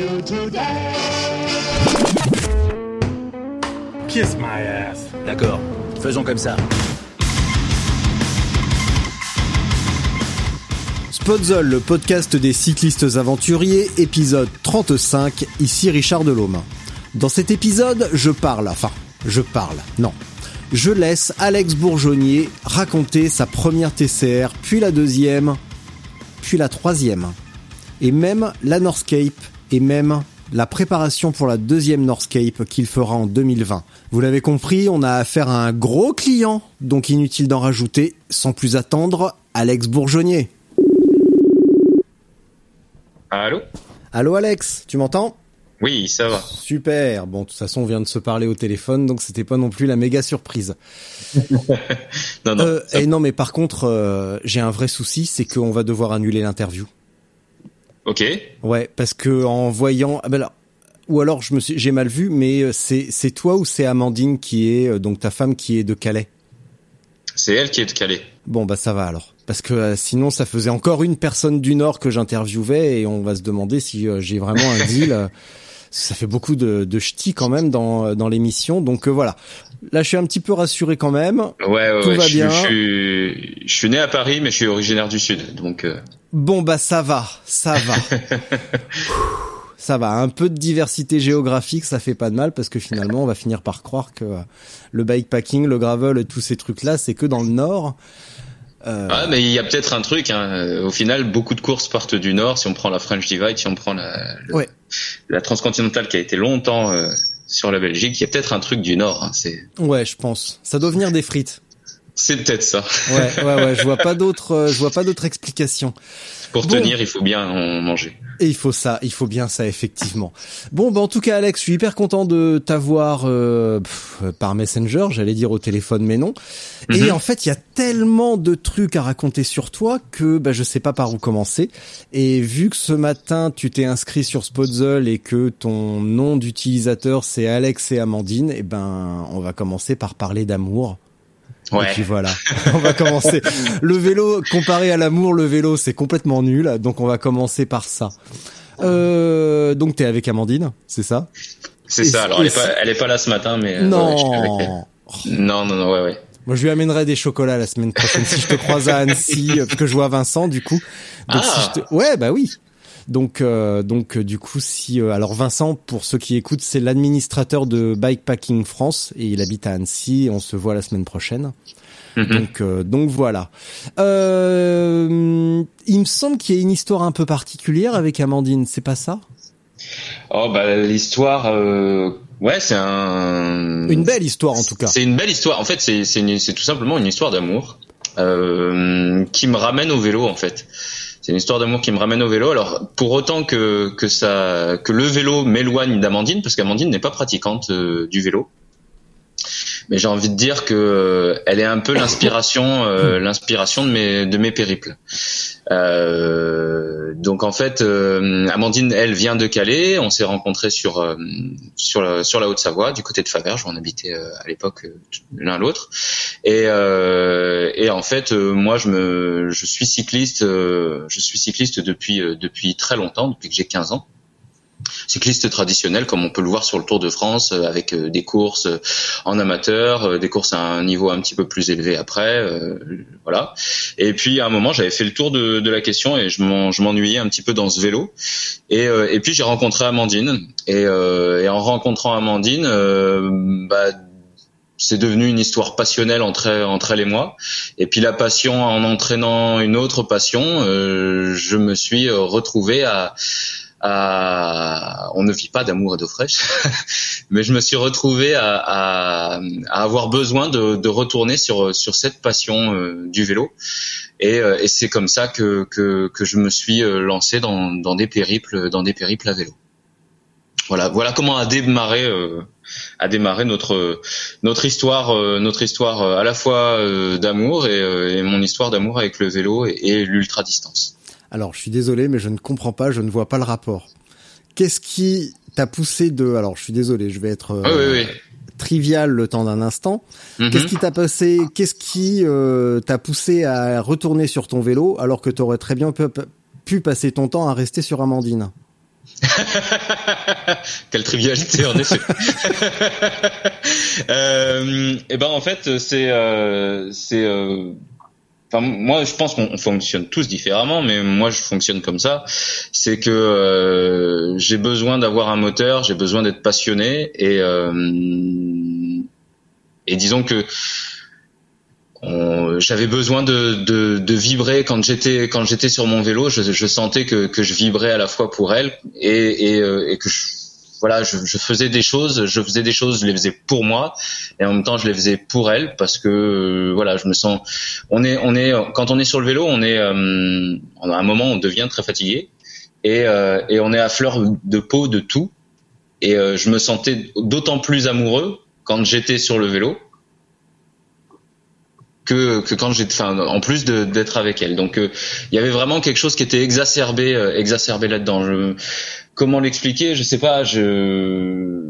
You today? Kiss my ass. D'accord, faisons comme ça. Spotzol, le podcast des cyclistes aventuriers, épisode 35, ici Richard Delhomme. Dans cet épisode, je parle, enfin, je parle, non. Je laisse Alex Bourgeonnier raconter sa première TCR, puis la deuxième, puis la troisième. Et même la Northscape, et même la préparation pour la deuxième Northscape qu'il fera en 2020. Vous l'avez compris, on a affaire à un gros client, donc inutile d'en rajouter. Sans plus attendre, Alex Bourgeonnier. Allô? Allô Alex, tu m'entends? Oui, ça va. Super. Bon, de toute façon, on vient de se parler au téléphone, donc c'était pas non plus la méga surprise. non, non. Euh, et non, mais par contre, euh, j'ai un vrai souci, c'est qu'on va devoir annuler l'interview. Ok. Ouais, parce que en voyant, ah ben alors, ou alors je me suis, j'ai mal vu, mais euh, c'est c'est toi ou c'est Amandine qui est euh, donc ta femme qui est de Calais? C'est elle qui est de Calais. Bon bah ça va alors, parce que euh, sinon ça faisait encore une personne du Nord que j'interviewais et on va se demander si euh, j'ai vraiment un deal. ça fait beaucoup de, de ch'tis quand même dans dans l'émission, donc euh, voilà. Là je suis un petit peu rassuré quand même. Ouais, ouais, Tout ouais, va je, bien. Je, suis, je suis né à Paris, mais je suis originaire du Sud. Donc, euh, Bon bah ça va, ça va. ça va, un peu de diversité géographique, ça fait pas de mal parce que finalement on va finir par croire que le bikepacking, le gravel et tous ces trucs là, c'est que dans le nord. Euh, ah, mais il y a peut-être un truc. Hein. Au final, beaucoup de courses partent du Nord. Si on prend la French Divide, si on prend la, le- Ouais. la transcontinentale qui a été longtemps euh, sur la Belgique, il y a peut-être un truc du Nord. Hein. C'est, Ouais, je pense. Ça doit venir des frites. c'est peut-être ça. Ouais, ouais, ouais. Je vois pas d'autres, euh, je vois pas d'autres explications. Pour Bon. tenir, il faut bien en manger. Et il faut ça, il faut bien ça effectivement. Bon, bah en tout cas Alex, je suis hyper content de t'avoir euh, par Messenger, j'allais dire au téléphone, mais non. Et Mhm. en fait, il y a tellement de trucs à raconter sur toi que bah, je sais pas par où commencer. Et vu que ce matin tu t'es inscrit sur Spotzol et que ton nom d'utilisateur c'est Alex et Amandine, et ben on va commencer par parler d'amour. Ouais. Et puis voilà, on va commencer. Le vélo, comparé à l'amour, le vélo, c'est complètement nul. Donc on va commencer par ça. Euh, donc t'es avec Amandine, c'est ça? C'est ça. Alors, elle est pas, elle est pas là ce matin, mais euh, ouais, je suis avec elle. Non. Non, non, non, ouais, ouais. Moi, je lui amènerai des chocolats la semaine prochaine si je te croise à Annecy, euh, parce que je vois Vincent du coup. Donc, Ah. si je te... Ouais, bah oui. Donc, euh, donc euh, du coup, si euh, alors Vincent, pour ceux qui écoutent, c'est l'administrateur de Bikepacking France et il habite à Annecy. Et on se voit la semaine prochaine. Mhm. Donc, euh, donc voilà. Il me semble qu'il y a une histoire un peu particulière avec Amandine, c'est pas ça? Oh bah l'histoire, ouais, c'est un Une belle histoire en tout cas. C'est une belle histoire. En fait, c'est tout simplement une histoire d'amour euh, qui me ramène au vélo en fait. C'est une histoire d'amour qui me ramène au vélo. Alors pour autant que le vélo m'éloigne d'Amandine parce qu'Amandine n'est pas pratiquante euh, du vélo. Mais j'ai envie de dire que euh, elle est un peu l'inspiration euh, l'inspiration de mes de mes périples. Euh, donc en fait, euh, Amandine, elle vient de Calais. On s'est rencontrés sur euh, sur la, sur la Haute-Savoie, du côté de Faverges, où on habitait euh, à l'époque l'un l'autre. Et euh, et en fait, euh, moi, je me je suis cycliste, euh, je suis cycliste depuis euh, depuis très longtemps, depuis que j'ai 15 ans. Cycliste traditionnel, comme on peut le voir sur le Tour de France, euh, avec euh, des courses euh, en amateur, des courses à un niveau un petit peu plus élevé après, euh, voilà. Et puis à un moment, j'avais fait le tour de, de la question et je m'en- je m'ennuyais un petit peu dans ce vélo. Et, euh, et puis j'ai rencontré Amandine. Et, euh, et en rencontrant Amandine, bah, c'est devenu une histoire passionnelle entre entre elle et moi. Et puis la passion en entraînant une autre passion, je me suis retrouvé à à, on ne vit pas d'amour et d'eau fraîche, mais je me suis retrouvé à, avoir besoin de, de, retourner sur cette passion euh, du vélo, et, euh, et c'est comme ça que, je me suis euh, lancé dans, des périples dans des périples à vélo. Voilà, voilà comment a démarré notre histoire notre histoire à la fois d'amour et, et, mon histoire d'amour avec le vélo et, et l'ultra distance. Alors, je suis désolé, mais je ne comprends pas, je ne vois pas le rapport. Qu'est-ce qui t'a poussé de... Alors, je suis désolé, je vais être euh, trivial le temps d'un instant. Mhm. Qu'est-ce qui t'a passé Qu'est-ce qui euh, t'a poussé à retourner sur ton vélo alors que tu aurais très bien pu, pu passer ton temps à rester sur Amandine? Quelle trivialité en effet. euh, et eh ben en fait c'est euh, c'est euh, Enfin, moi, je pense qu'on fonctionne tous différemment, mais moi, je fonctionne comme ça. C'est que euh, j'ai besoin d'avoir un moteur, j'ai besoin d'être passionné, et euh, et disons que j'avais besoin de, de, de, vibrer quand j'étais quand j'étais sur mon vélo. Je, je, sentais que, que je vibrais à la fois pour elle et, et, euh, et que je voilà, je, je, faisais des choses, je faisais des choses, je les faisais pour moi et en même temps je les faisais pour elle parce que euh, voilà, je me sens. On est, on est, quand on est sur le vélo, on est, euh, à un moment, on devient très fatigué et, euh, et on est à fleur de peau de tout. Et euh, je me sentais d'autant plus amoureux quand j'étais sur le vélo que, que quand j'étais, enfin, en plus d'être avec elle. Donc, il y avait vraiment quelque chose qui était exacerbé, exacerbé là-dedans. Comment l'expliquer Je sais pas. Je,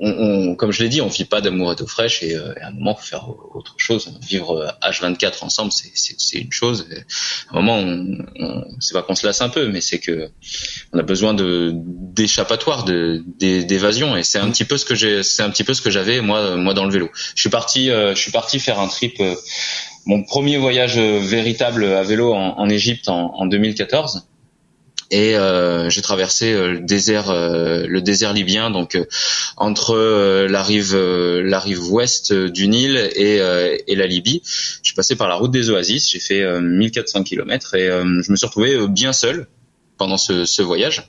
on, comme je l'ai dit, on vit pas d'amour et d'eau fraîche et, euh, à un moment faut faire autre chose. Vivre H24 ensemble, c'est une chose. à un moment, on, c'est pas qu'on se lasse un peu, mais c'est que on a besoin de d'échappatoire, d'évasion et c'est un petit peu ce que j'ai, c'est un petit peu ce que j'avais moi moi dans le vélo. Je suis parti, euh, je suis parti faire un trip. Euh, mon premier voyage véritable à vélo en, en Égypte en, en 2014 et euh, j'ai traversé euh, le désert euh, le désert libyen donc entre la rive la rive ouest du Nil et, et la Libye je suis passé par la route des oasis j'ai fait 1400 km et je me suis retrouvé bien seul pendant ce, ce voyage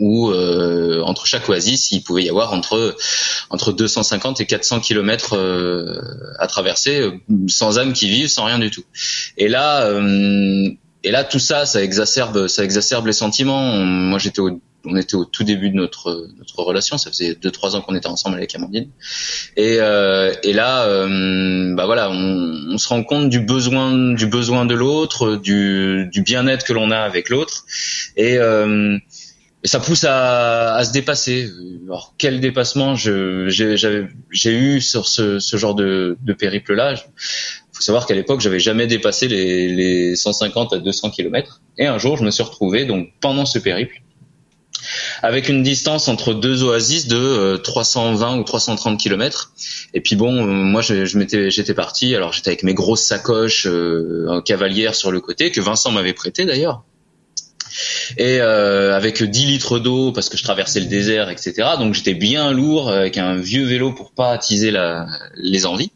où euh, entre chaque oasis, il pouvait y avoir entre entre 250 et 400 kilomètres euh, à traverser, sans âme qui vive, sans rien du tout. Et là, euh, et là, tout ça, ça exacerbe, ça exacerbe les sentiments. moi, j'étais on était au tout début de notre notre relation. Ça faisait deux trois ans qu'on était ensemble avec Amandine. Et euh, et là, euh, bah voilà, on, on, se rend compte du besoin du besoin de l'autre, du du bien-être que l'on a avec l'autre. Et euh, et ça pousse à, à, se dépasser. Alors quel dépassement j'ai eu sur ce, ce genre de, de périple-là faut savoir qu'à l'époque, j'avais jamais dépassé les, les 150 à 200 km. Et un jour, je me suis retrouvé donc pendant ce périple avec une distance entre deux oasis de 320 euh, ou 330 km. Et puis bon, euh, moi je, m'étais j'étais parti. Alors j'étais avec mes grosses sacoches euh, en cavalière sur le côté que Vincent m'avait prêté d'ailleurs et euh, avec 10 litres d'eau parce que je traversais le désert, etc. Donc j'étais bien lourd avec un vieux vélo pour pas attiser la, les envies.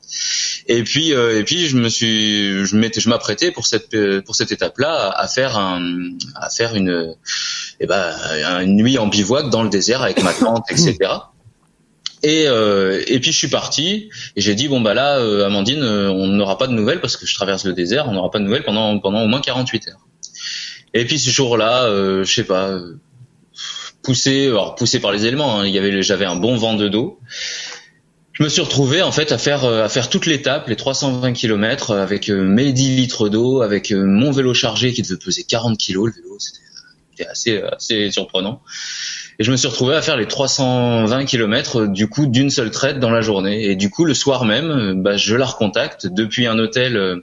Et puis euh, et puis je me suis je m'apprêtais pour cette pour cette étape-là à faire un à faire une eh ben une nuit en bivouac dans le désert avec ma tente, etc. Et, euh, et puis je suis parti et j'ai dit bon bah là Amandine on n'aura pas de nouvelles parce que je traverse le désert on n'aura pas de nouvelles pendant pendant au moins 48 heures. Et puis ce jour-là, euh, je sais pas, poussé, alors poussé par les éléments. Hein, il y avait, j'avais un bon vent de dos. Je me suis retrouvé en fait à faire euh, à faire toute l'étape, les 320 km avec euh, mes 10 litres d'eau, avec euh, mon vélo chargé qui devait peser 40 kilos. Le vélo, c'était assez assez surprenant. Et je me suis retrouvé à faire les 320 km du coup d'une seule traite dans la journée. Et du coup le soir même, bah, je la recontacte depuis un hôtel,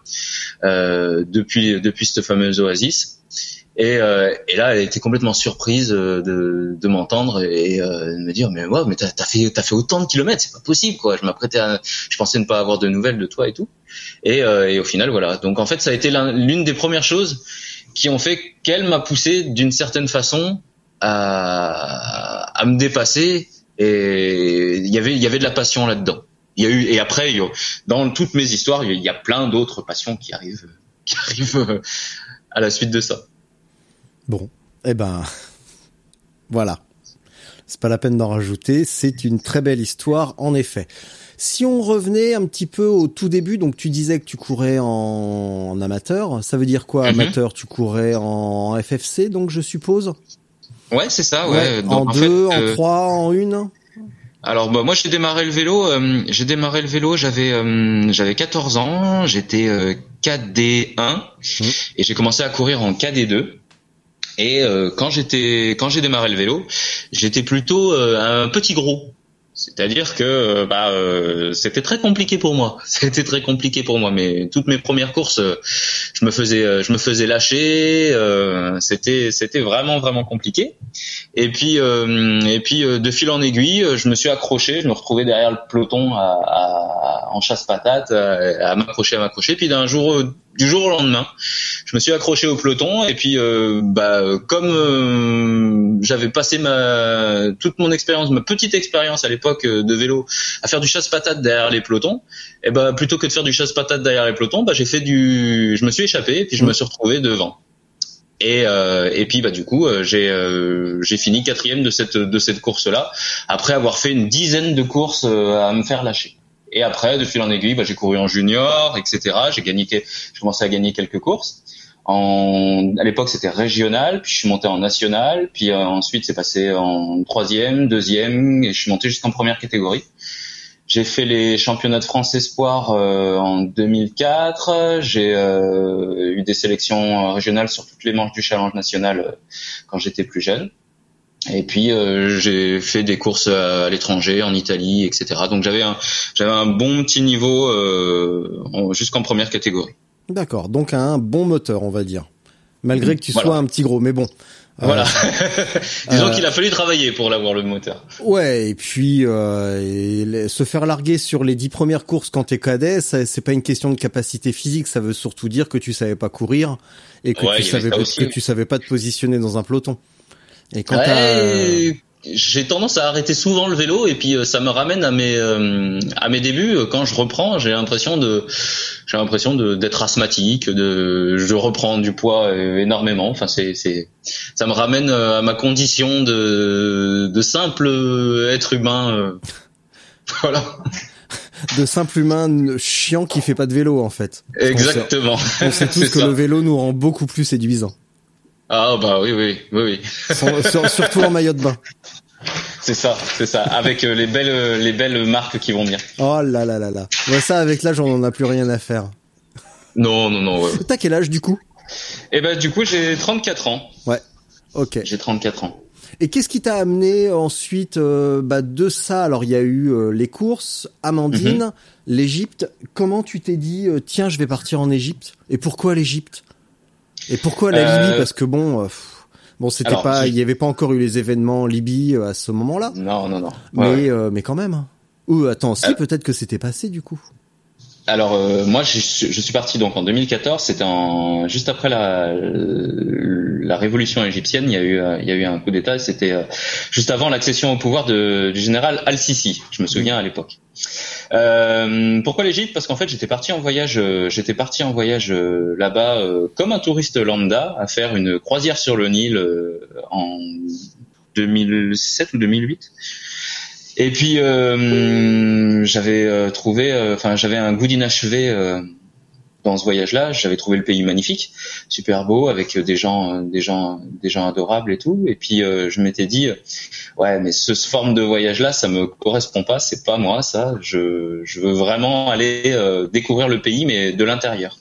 euh, depuis depuis cette fameuse oasis. Et, euh, et, là, elle était complètement surprise euh, de, de m'entendre et euh, de me dire mais ouais, mais t'as as fait t'as fait autant de kilomètres, c'est pas possible quoi. Je m'apprêtais, je pensais ne pas avoir de nouvelles de toi et tout. Et, euh, et au final voilà. Donc en fait, ça a été l'une des premières choses qui ont fait qu'elle m'a poussé d'une certaine façon à, à me dépasser. Et il y avait il y avait de la passion là-dedans. Il y a eu et après dans toutes mes histoires, il y a plein d'autres passions qui arrivent qui arrivent à la suite de ça. Bon, eh ben, Voilà. C'est pas la peine d'en rajouter. C'est une très belle histoire, en effet. Si on revenait un petit peu au tout début, donc tu disais que tu courais en, amateur. Ça veut dire quoi, Mhm. amateur? Tu courais en FFC, donc je suppose? Ouais, c'est ça. Ouais. en Donc, deux, fait, en euh, trois, en une? Alors bah, moi j'ai démarré le vélo, euh, j'ai démarré le vélo, j'avais euh, j'avais 14 ans, j'étais euh, KD1 Mhm. et j'ai commencé à courir en KD2. Et euh, quand j'étais quand j'ai démarré le vélo, j'étais plutôt euh, un petit gros. C'est-à-dire que euh, bah euh, c'était très compliqué pour moi. C'était très compliqué pour moi. Mais toutes mes premières courses, je me faisais je me faisais lâcher. euh, c'était c'était vraiment vraiment compliqué. Et puis et puis de fil en aiguille, je me suis accroché. Je me retrouvais derrière le peloton à, à- en chasse patate, à, m'accrocher à m'accrocher. Puis d'un jour du jour au lendemain, je me suis accroché au peloton et puis euh, bah comme euh, j'avais passé ma toute mon expérience, ma petite expérience à l'époque euh, de vélo à faire du chasse-patate derrière les pelotons, et bah plutôt que de faire du chasse-patate derrière les pelotons, bah j'ai fait du je me suis échappé et puis je me suis retrouvé devant. Et, euh, et puis bah du coup euh, j'ai euh, j'ai fini quatrième de cette de cette course là après avoir fait une dizaine de courses euh, à me faire lâcher. Et après de fil en aiguille bah, j'ai couru en junior etc. J'ai gagné j'ai commencé à gagner quelques courses. En, à l'époque, c'était régional, puis je suis monté en national, puis euh, ensuite c'est passé en troisième, deuxième, et je suis monté jusqu'en première catégorie. J'ai fait les championnats de France Espoir euh, en 2004. J'ai euh, eu des sélections régionales sur toutes les manches du Challenge national euh, quand j'étais plus jeune. Et puis euh, j'ai fait des courses à l'étranger, en Italie, etc. Donc j'avais un j'avais un bon petit niveau euh, en- jusqu'en première catégorie. D'accord. Donc un bon moteur, on va dire. Malgré que tu Voilà. sois un petit gros, mais bon. Euh, Voilà. Disons euh, qu'il a fallu travailler pour l'avoir le moteur. Ouais, et puis euh, et se faire larguer sur les dix premières courses quand t'es cadet, c'est pas une question de capacité physique, ça veut surtout dire que tu savais pas courir et que Ouais, tu savais ça pas, aussi, que tu savais pas te positionner dans un peloton. Et quand Ouais, j'ai tendance à arrêter souvent le vélo et puis euh, ça me ramène à mes euh, à mes débuts Euh, quand je reprends j'ai l'impression de j'ai l'impression de d'être asthmatique de je reprends du poids énormément enfin c'est c'est ça me ramène à ma condition de de simple être humain voilà de simple humain chiant qui fait pas de vélo en fait. Sait- exactement On sait tous C'est que ça. le vélo nous rend beaucoup plus séduisants. Ah bah oui oui oui oui surtout en maillot de bain. c'est ça c'est ça avec euh, les belles les belles marques qui vont bien Oh là là là là. Ouais, ça avec l'âge on en a plus rien à faire. non non non ouais. T'as quel âge du coup? Et ben du coup j'ai 34 ans Ok. j'ai 34 ans Et qu'est-ce qui t'a amené ensuite euh, bah, de ça? Alors il y a eu euh, les courses, Amandine, Mhm. l'Égypte. Comment tu t'es dit euh, tiens je vais partir en Égypte Et pourquoi l'Égypte? Et pourquoi la Euh, Libye Parce que bon, euh, pff, bon c'était pas, il y avait pas encore eu les événements en Libye euh, à ce moment-là, Non, non, non. Ouais, mais euh, mais quand même. hein. Ou attends, si Euh. peut-être que c'était passé du coup. Alors euh, moi, je, suis- je suis parti donc en 2014. C'était en juste après la révolution égyptienne. Il y a eu un coup d'État. C'était euh, juste avant l'accession au pouvoir du général Al-Sisi. Je me souviens à l'époque. Euh, pourquoi l'Égypte? Parce qu'en fait, j'étais parti en voyage. J'étais parti en voyage là-bas comme un touriste lambda à faire une croisière sur le Nil en 2007 ou 2008. Et puis euh, j'avais euh, trouvé, euh, enfin j'avais un goût d'inachevé dans ce voyage-là. J'avais trouvé le pays magnifique, super beau, avec des gens, des gens, des gens adorables et tout. Et puis je m'étais dit, ouais, mais ce, forme de voyage-là, ça me correspond pas, c'est pas moi ça. Je, je veux vraiment aller découvrir le pays, mais de l'intérieur.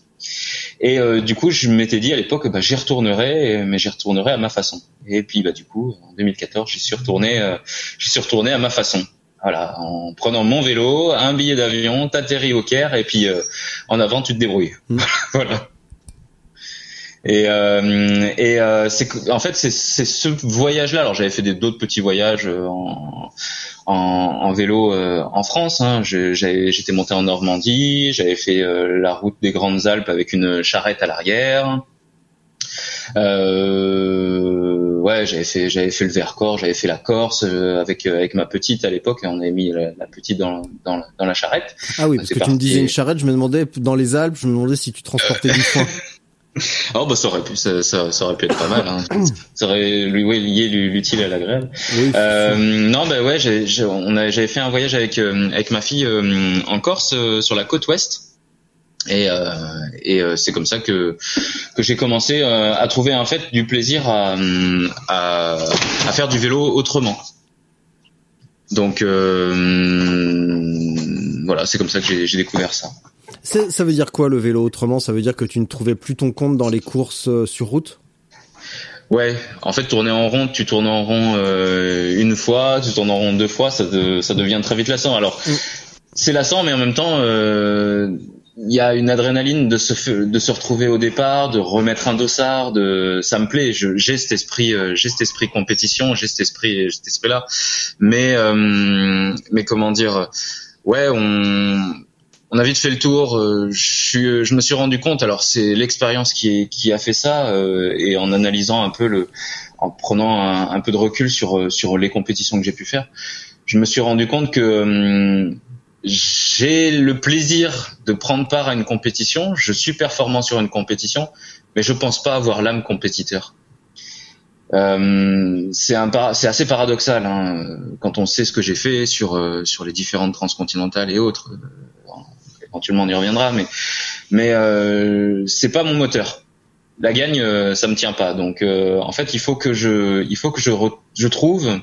Et euh, du coup, je m'étais dit à l'époque, bah, j'y retournerai, mais j'y retournerai à ma façon. Et puis, bah, du coup, en 2014, j'y suis retourné, euh, j'y suis retourné à ma façon. Voilà, en prenant mon vélo, un billet d'avion, t'atterris au Caire, et puis euh, en avant, tu te débrouilles. Mm. voilà. Et, euh, et euh, c'est en fait c'est ce voyage-là. Alors j'avais fait d'autres petits voyages euh, en, en, en vélo euh, en France. Hein. J'étais monté en Normandie, j'avais fait euh, la route des Grandes Alpes avec une charrette à l'arrière. Euh, ouais, j'avais fait j'avais fait le Vercors, j'avais fait la Corse avec avec ma petite à l'époque. et On avait mis la, la petite dans dans, la- dans la charrette. Ah oui, parce que tu me disais une charrette, je me demandais dans les Alpes, je me demandais si tu transportais du foin. Oh bah ça aurait pu, ça, ça, ça aurait pu être pas mal. Hein. ça aurait lui, ouais, lié l'utile à l'agréable. Oui. Euh, non bah ouais, j'ai, j'ai- on a, j'avais fait un voyage avec euh, avec ma fille euh, en Corse euh, sur la côte ouest. Et, euh, et euh, c'est comme ça que que j'ai commencé euh, à trouver en fait du plaisir à, à à faire du vélo autrement. Donc euh, voilà, c'est comme ça que j'ai, j'ai découvert ça. Ça veut dire quoi le vélo autrement? Ça veut dire que tu ne trouvais plus ton compte dans les courses euh, sur route? Ouais, en fait, tourner en rond, tu tournes en rond euh, une fois, tu tournes en rond deux fois, ça, de- ça devient très vite lassant. Alors, Mm. c'est lassant, mais en même temps, euh, il y a une adrénaline de se f- de se retrouver au départ, de remettre un dossard, de ça me plaît. Je- J'ai cet esprit, euh, j'ai cet esprit compétition, j'ai cet esprit, cet esprit-là. Mais mais comment dire, ouais, on on a vite fait le tour. euh, je, suis, je me suis rendu compte. Alors c'est l'expérience qui, qui a fait ça euh, et en analysant un peu le, en prenant un, peu de recul sur euh, sur les compétitions que j'ai pu faire, je me suis rendu compte que hum, j'ai le plaisir de prendre part à une compétition. Je suis performant sur une compétition, mais je pense pas avoir l'âme compétiteur. Euh, c'est assez paradoxal hein, quand on sait ce que j'ai fait sur euh, sur les différentes transcontinentales et autres éventuellement on y reviendra, mais mais euh, c'est pas mon moteur. La gagne, euh, ça me tient pas. Donc euh, en fait, il faut que je, il faut que je, re- je trouve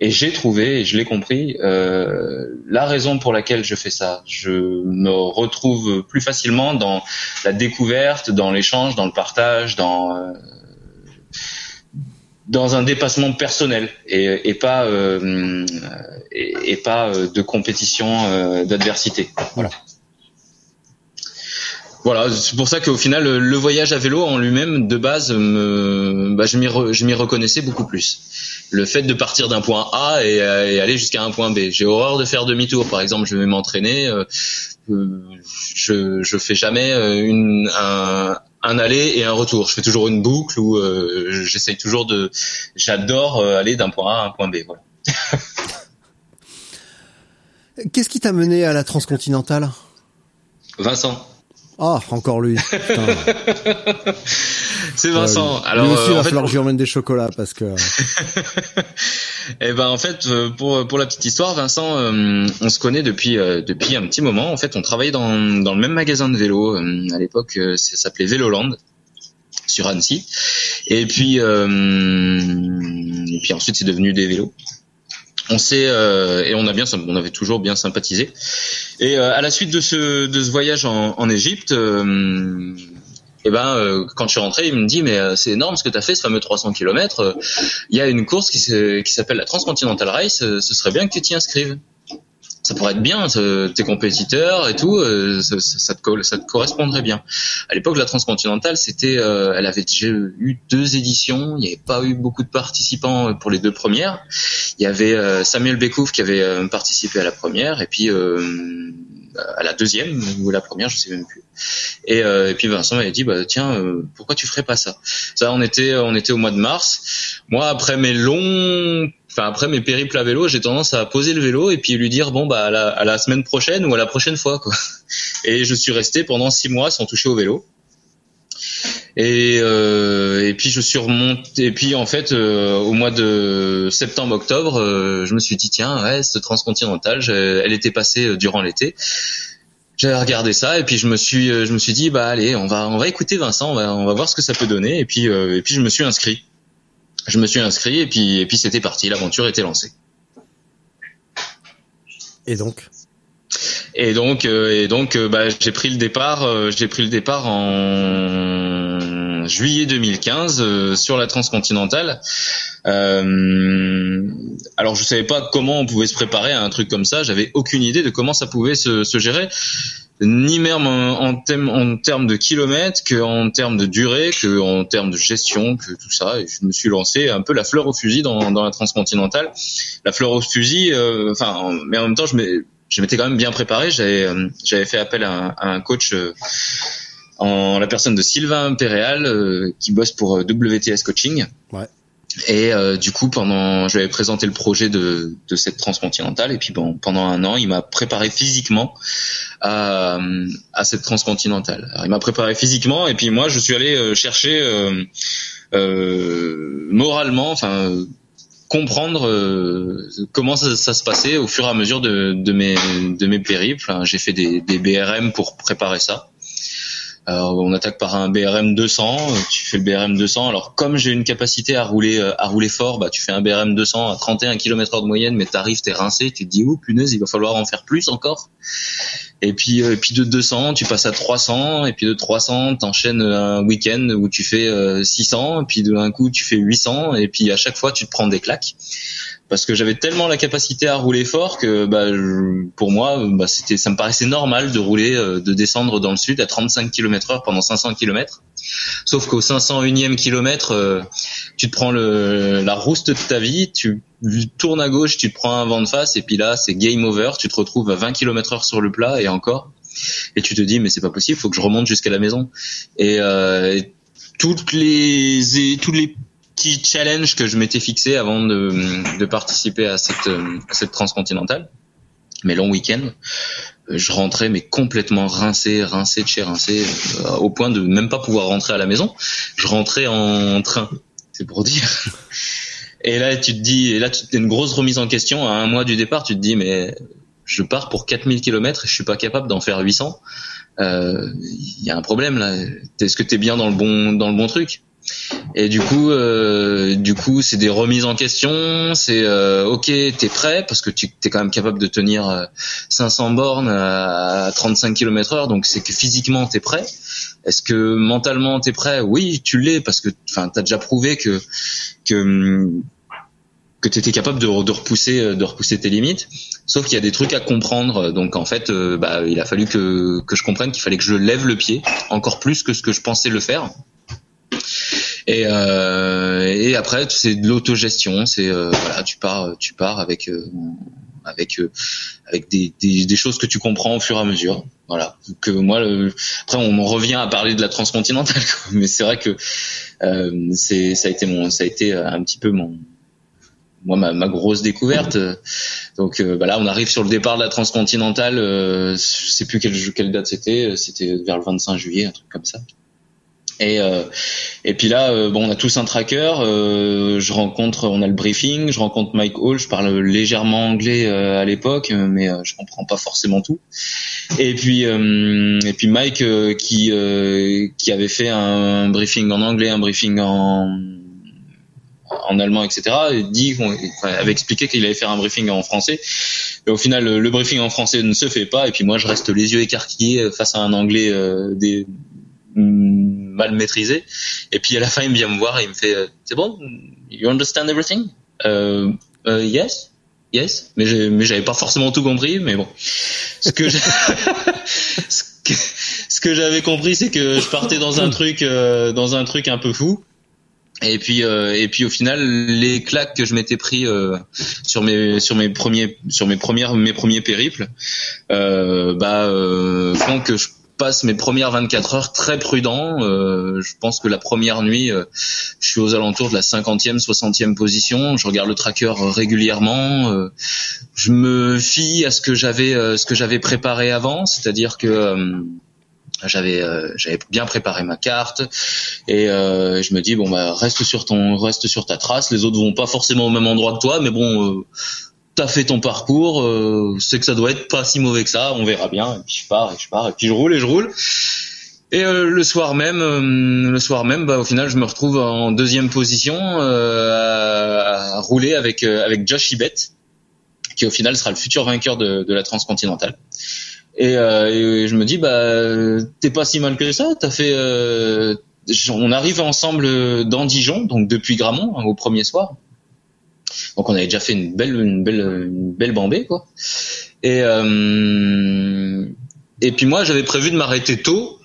et j'ai trouvé et je l'ai compris euh, la raison pour laquelle je fais ça. Je me retrouve plus facilement dans la découverte, dans l'échange, dans le partage, dans euh, dans un dépassement personnel et, et pas euh, et, pas euh, de compétition d'adversité. Voilà. Voilà, c'est pour ça qu'au final, le- voyage à vélo en lui-même, de base, me, bah, je m'y re- reconnaissais beaucoup plus. Le fait de partir d'un point A et, euh, et aller jusqu'à un point B. J'ai horreur de faire demi-tour. Par exemple, je vais m'entraîner, euh, euh, je je fais jamais une un, un aller et un retour. Je fais toujours une boucle où euh, j'essaye toujours de. J'adore aller d'un point A à un point B. Voilà. Qu'est-ce qui t'a mené à la transcontinentale? Vincent. Ah, encore lui. C'est Vincent. Euh, Alors, lui aussi, euh, il va en fait, falloir que je lui emmène des chocolats parce que. Eh ben en fait euh, pour pour la petite histoire, Vincent, euh, on se connaît depuis euh, depuis un petit moment. En fait, on travaillait dans dans le même magasin de vélo euh, à l'époque. euh, ça s'appelait Véloland sur Annecy. Et puis euh, et puis ensuite c'est devenu des vélos. On s'est euh, et on a bien on avait toujours bien sympathisé. Et euh, à la suite de ce de ce voyage en en Égypte. euh, et ben euh, quand je suis rentré, il me dit mais euh, c'est énorme ce que tu as fait ce fameux 300 km. Il y a une course qui se- qui s'appelle la Transcontinental Race, euh, ce serait bien que tu t'y inscrives. Ça pourrait être bien, tes compétiteurs et tout, euh, ça, ça- ça te, ça te correspondrait bien. À l'époque, la Transcontinentale, c'était, euh, elle avait déjà eu deux éditions, il n'y avait pas eu beaucoup de participants euh, pour les deux premières. Il y avait euh, Samuel Bekouf qui avait euh, participé à la première, et puis euh, à la deuxième ou la première, je sais même plus. Et, euh, et puis Vincent m'avait dit bah tiens euh, pourquoi tu ferais pas ça? Ça on était on était au mois de mars. Moi après mes longs enfin après mes périples à vélo, j'ai tendance à poser le vélo et puis lui dire bon bah à la, à la semaine prochaine ou à la prochaine fois quoi. Et je suis resté pendant six mois sans toucher au vélo. Et, euh, et puis je suis remonté. Et puis en fait, euh, au mois de septembre-octobre, euh, je me suis dit tiens, ouais, cette transcontinentale, elle était passée euh, durant l'été. J'avais regardé ça et puis je me suis, euh, je me suis dit bah allez, on va, on va écouter Vincent, on va, on va voir ce que ça peut donner. Et puis, euh, et puis je me suis inscrit. Je me suis inscrit et puis, et puis c'était parti. L'aventure était lancée. Et donc? Et donc, euh, et donc, euh, bah, j'ai pris le départ. euh, j'ai pris le départ en juillet 2015 euh, sur la transcontinentale. Euh, alors, je savais pas comment on pouvait se préparer à un truc comme ça. J'avais aucune idée de comment ça pouvait se, se gérer, ni même en, thème- en termes de kilomètres, que en termes de durée, que en termes de gestion, que tout ça. Et je me suis lancé un peu la fleur au fusil dans, dans la transcontinentale. La fleur au fusil. euh, Enfin, en- mais en même temps, je m'ai- je m'étais quand même bien préparé. J'avais euh, j'avais fait appel à, un- à un coach euh, en la personne de Sylvain Péréal euh, qui bosse pour WTS Coaching. Ouais. Et euh, du coup, pendant, je lui avais présenté le projet de, de cette transcontinentale, et puis bon, pendant un an, il m'a préparé physiquement à, à cette transcontinentale. Alors, il m'a préparé physiquement, et puis moi, je suis allé chercher euh, euh, moralement, enfin comprendre euh, comment ça, ça, se passait au fur et à mesure de, de mes de mes périples. J'ai fait des, des BRM pour préparer ça. Alors, on attaque par un BRM 200, tu fais le BRM 200. Alors comme j'ai une capacité à rouler euh, à rouler fort, bah tu fais un BRM 200 à 31 km/h de moyenne, mais t'arrives, t'es rincé, tu te dis oh punaise, il va falloir en faire plus encore. Et puis euh, et puis de 200, tu passes à 300, et puis de 300, t'enchaînes un week-end où tu fais 600, euh, et puis d'un coup tu fais 800, et puis à chaque fois tu te prends des claques parce que j'avais tellement la capacité à rouler fort que bah, pour moi bah, c'était ça me paraissait normal de rouler euh, de descendre dans le sud à 35 km/h pendant 500 km sauf qu'au 501e kilomètre euh, tu te prends le la rouste de ta vie tu tournes à gauche tu te prends un vent de face et puis là c'est game over tu te retrouves à 20 km/h sur le plat et encore. Et tu te dis mais c'est pas possible faut que je remonte jusqu'à la maison. Et, euh, et toutes les toutes les petit challenge que je m'étais fixé avant de, de participer à cette, à cette transcontinentale. Mais long week-end, je rentrais mais complètement rincé, rincé de chez rincé, euh, au point de même pas pouvoir rentrer à la maison. Je rentrais en train, c'est pour dire. Et là, tu te dis, et là, tu as une grosse remise en question. À un mois du départ, tu te dis, mais je pars pour 4000 km et je suis pas capable d'en faire 800. Il euh, y a un problème là. Est-ce que tu es bien dans le bon dans le bon truc? Et du coup, euh, du coup, c'est des remises en question. C'est euh, ok, t'es prêt parce que tu es quand même capable de tenir 500 euh, bornes à 35 km/h, donc c'est que physiquement t'es prêt. Est-ce que mentalement t'es prêt? Oui, tu l'es parce que, enfin, t'as déjà prouvé que que que t'étais capable de, de, repousser de repousser tes limites. Sauf qu'il y a des trucs à comprendre. Donc en fait, euh, bah, il a fallu que que je comprenne qu'il fallait que je lève le pied encore plus que ce que je pensais le faire et, euh, et après, c'est de l'autogestion. C'est euh, voilà, tu pars, tu pars avec euh, avec euh, avec des, des, choses que tu comprends au fur et à mesure. Voilà. Que moi, le... après, on revient à parler de la transcontinentale, mais c'est vrai que euh, c'est ça a été mon, ça a été un petit peu mon moi ma, grosse découverte. Donc euh, bah on arrive sur le départ de la transcontinentale. Euh, je sais plus quelle, quelle date c'était. C'était vers le 25 juillet, un truc comme ça. Et euh, et puis là, euh, bon, on a tous un tracker. Euh, je rencontre, on a le briefing. Je rencontre Mike Hall. Je parle légèrement anglais à l'époque, mais je comprends pas forcément tout. Et puis et puis Mike qui qui avait fait un briefing en anglais, un briefing en en allemand, etc. dit, avait expliqué qu'il allait faire un briefing en français. Et au final, le, briefing en français ne se fait pas. Et puis moi, je reste les yeux écarquillés face à un anglais des mal maîtrisé. Et puis à la fin, il vient me voir et il me fait euh, "C'est bon, you understand everything?" euh, euh, Yes, yes. Mais j'avais pas forcément tout compris, mais bon. Ce que ce que, j'avais compris, c'est que je partais dans un truc euh, dans un truc un peu fou. Et puis et puis au final, les claques que je m'étais pris sur mes sur mes premiers sur mes premières mes premiers périples, bah font que je passe mes premières 24 heures très prudent. Euh, je pense que la première nuit, euh, je suis aux alentours de la 50e, 60e position. Je regarde le tracker régulièrement. Euh, je me fie à ce que j'avais, ce que j'avais préparé avant, c'est-à-dire que j'avais j'avais bien préparé ma carte et je me dis bon bah reste sur ton reste sur ta trace. Les autres vont pas forcément au même endroit que toi, mais bon t'as fait ton parcours, euh, c'est que ça doit être pas si mauvais que ça, on verra bien. Et puis je pars et je pars et puis je roule et je roule. Et euh, le soir même, euh, le soir même, bah, au final, je me retrouve en deuxième position à, rouler avec avec Josh Ibet, qui au final sera le futur vainqueur de, de la transcontinentale. Et, je me dis, bah, t'es pas si mal que ça. T'as fait, on arrive ensemble dans Dijon, donc depuis Gramont, hein, au premier soir. Donc on avait déjà fait une belle une belle une belle bambée quoi. Et euh, et puis moi j'avais prévu de m'arrêter tôt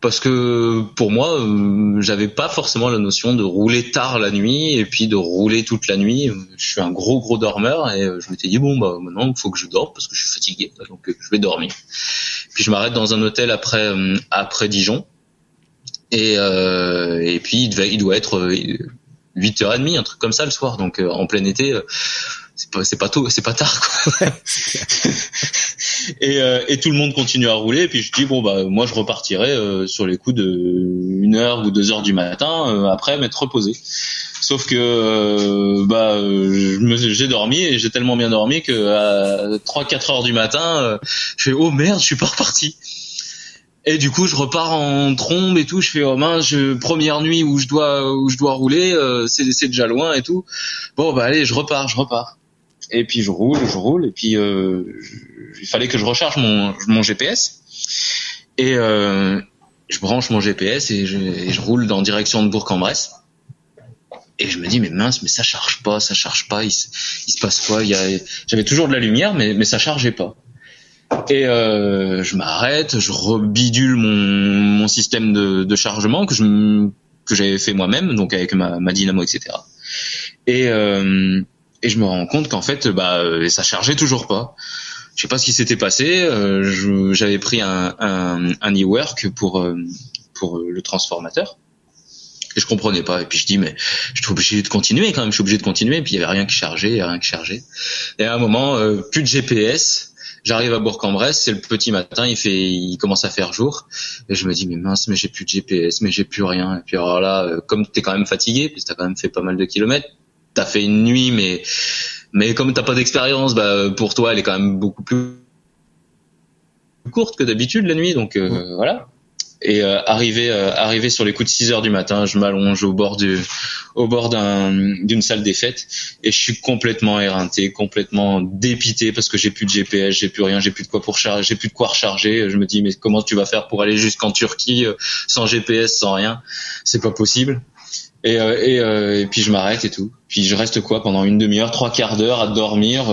parce que pour moi euh, j'avais pas forcément la notion de rouler tard la nuit et puis de rouler toute la nuit. Je suis un gros gros dormeur et je m'étais dit bon bah maintenant il faut que je dorme parce que je suis fatigué donc je vais dormir. Puis je m'arrête dans un hôtel après après Dijon et et puis il, devait, il doit être 8h30, un truc comme ça le soir. Donc en plein été, c'est pas c'est pas tôt, c'est pas tard. Quoi. et, et tout le monde continue à rouler. Et puis je dis bon bah moi je repartirai sur les coups de une heure ou deux heures du matin après m'être reposé. Sauf que bah j'ai dormi et j'ai tellement bien dormi que à 3-4 heures du matin, je fais oh merde, je suis pas reparti. Et du coup, je repars en trombe et tout. Je fais oh mince, je, première nuit où je dois où je dois rouler, euh, c'est c'est déjà loin et tout. Bon bah allez, je repars, je repars. Et puis je roule, je roule. Et puis euh, il fallait que je recharge mon mon GPS. Et euh, je branche mon GPS et je, et je roule dans direction de Bourg-en-Bresse. Et je me dis mais mince, mais ça charge pas, ça charge pas. Il, il se passe quoi? J'avais toujours de la lumière, mais mais ça chargeait pas. Et euh, je m'arrête, je rebidule mon, mon système de, de chargement que je que j'avais fait moi-même, donc avec ma, ma dynamo, etc. Et euh, et je me rends compte qu'en fait, bah, ça chargeait toujours pas. Je sais pas ce qui s'était passé. Euh, j'avais pris un, un, un e-work pour euh, pour le transformateur et je comprenais pas. Et puis je dis mais je suis obligé de continuer quand même. Je suis obligé de continuer. Et puis il y avait rien qui chargeait, rien qui chargeait. Et à un moment, euh, plus de GPS. J'arrive à Bourg-en-Bresse, c'est le petit matin, il fait, il commence à faire jour, et je me dis mais mince, mais j'ai plus de GPS, mais j'ai plus rien. Et puis alors là, euh, comme t'es quand même fatigué, puis t'as quand même fait pas mal de kilomètres, t'as fait une nuit, mais mais comme t'as pas d'expérience, bah pour toi elle est quand même beaucoup plus courte que d'habitude la nuit, donc euh, voilà. Et euh, arrivé euh, arrivé sur les coups de 6 heures du matin, je m'allonge au bord du au bord d'un d'une salle des fêtes et je suis complètement éreinté, complètement dépité parce que j'ai plus de GPS, j'ai plus rien, j'ai plus de quoi pour charger, j'ai plus de quoi recharger. Je me dis mais comment tu vas faire pour aller jusqu'en Turquie euh, sans GPS, sans rien? C'est pas possible. Et, et, et, puis je m'arrête et tout. Puis je reste quoi pendant une demi-heure, trois quarts d'heure à dormir.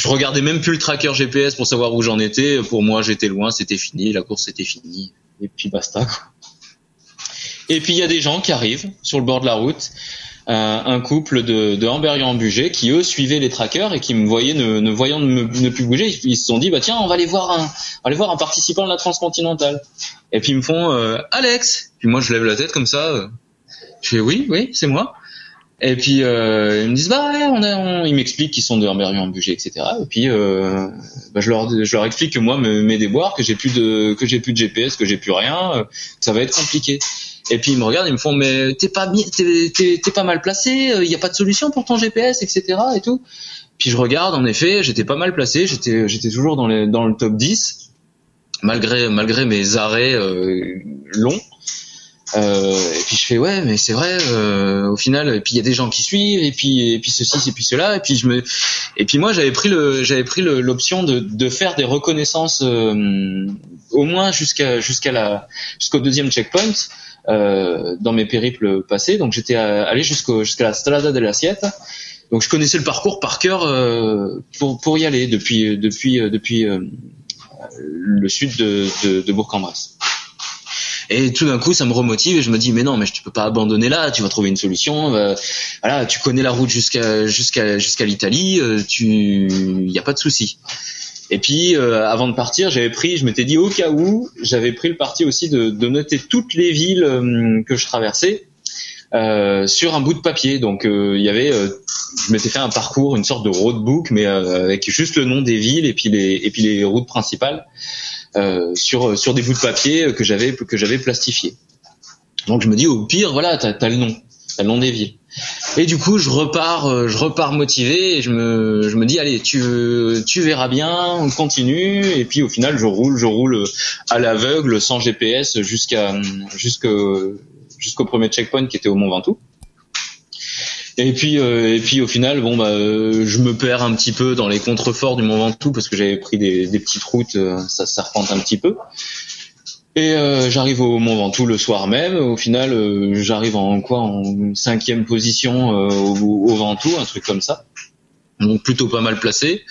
Je regardais même plus le tracker GPS pour savoir où j'en étais. Pour moi, j'étais loin, c'était fini, la course était finie et puis basta. Et puis il y a des gens qui arrivent sur le bord de la route, un, couple de, de en budget qui eux suivaient les trackers et qui me voyaient ne, ne voyant ne, plus bouger, ils, se sont dit bah tiens on va aller voir un, aller voir un participant de la transcontinentale. Et puis ils me font euh, Alex. Puis moi je lève la tête comme ça. Euh. Je fais oui oui c'est moi. Et puis euh, ils me disent bah on a, on... ils m'expliquent qu'ils sont de Amberieu en budget, etc. Et puis euh, bah, je leur je leur explique que moi mes déboires, que j'ai plus de que j'ai plus de GPS, que j'ai plus rien, euh, que ça va être compliqué. Et puis ils me regardent, ils me font mais t'es pas t'es, pas mal placé, il euh, y a pas de solution pour ton GPS, etc. Et tout. Puis je regarde, en effet, j'étais pas mal placé, j'étais j'étais toujours dans les dans le top 10 malgré malgré mes arrêts euh, longs. Euh, et puis je fais ouais mais c'est vrai euh, au final et puis il y a des gens qui suivent et puis et puis ceci et puis cela et puis je me et puis moi j'avais pris le j'avais pris l'option de, de faire des reconnaissances euh, au moins jusqu'à jusqu'à la jusqu'au deuxième checkpoint euh, dans mes périples passés donc j'étais allé jusqu'au jusqu'à la Strada de la Sieta donc je connaissais le parcours par cœur euh, pour pour y aller depuis depuis depuis le sud de, de, de Bourg-en-Bresse. Et tout d'un coup, ça me remotive et je me dis mais non, mais tu peux pas abandonner là. Tu vas trouver une solution. Euh, voilà, tu connais la route jusqu'à jusqu'à jusqu'à l'Italie. Euh, tu, y a pas de souci. Et puis euh, avant de partir, j'avais pris, je m'étais dit au cas où, j'avais pris le parti aussi de, de noter toutes les villes euh, que je traversais euh, sur un bout de papier. Donc il y avait, je m'étais fait un parcours, une sorte de roadbook, mais avec juste le nom des villes et puis les et puis les routes principales. Euh, sur sur des bouts de papier que j'avais que j'avais plastifié. Donc je me dis au pire voilà t'as as le nom, t'as le nom des villes. Et du coup je repars euh, je repars motivé et je me je me dis allez tu tu verras bien on continue et puis au final je roule je roule à l'aveugle sans GPS jusqu'à jusqu'au jusqu'au premier checkpoint qui était au Mont Ventoux. Et puis euh, et puis au final bon bah euh, je me perds un petit peu dans les contreforts du Mont Ventoux parce que j'avais pris des, des petites routes euh, ça repente un petit peu. Et j'arrive au Mont Ventoux le soir même. Au final, j'arrive en quoi en cinquième position au, au Ventoux, un truc comme ça. Donc plutôt pas mal placé.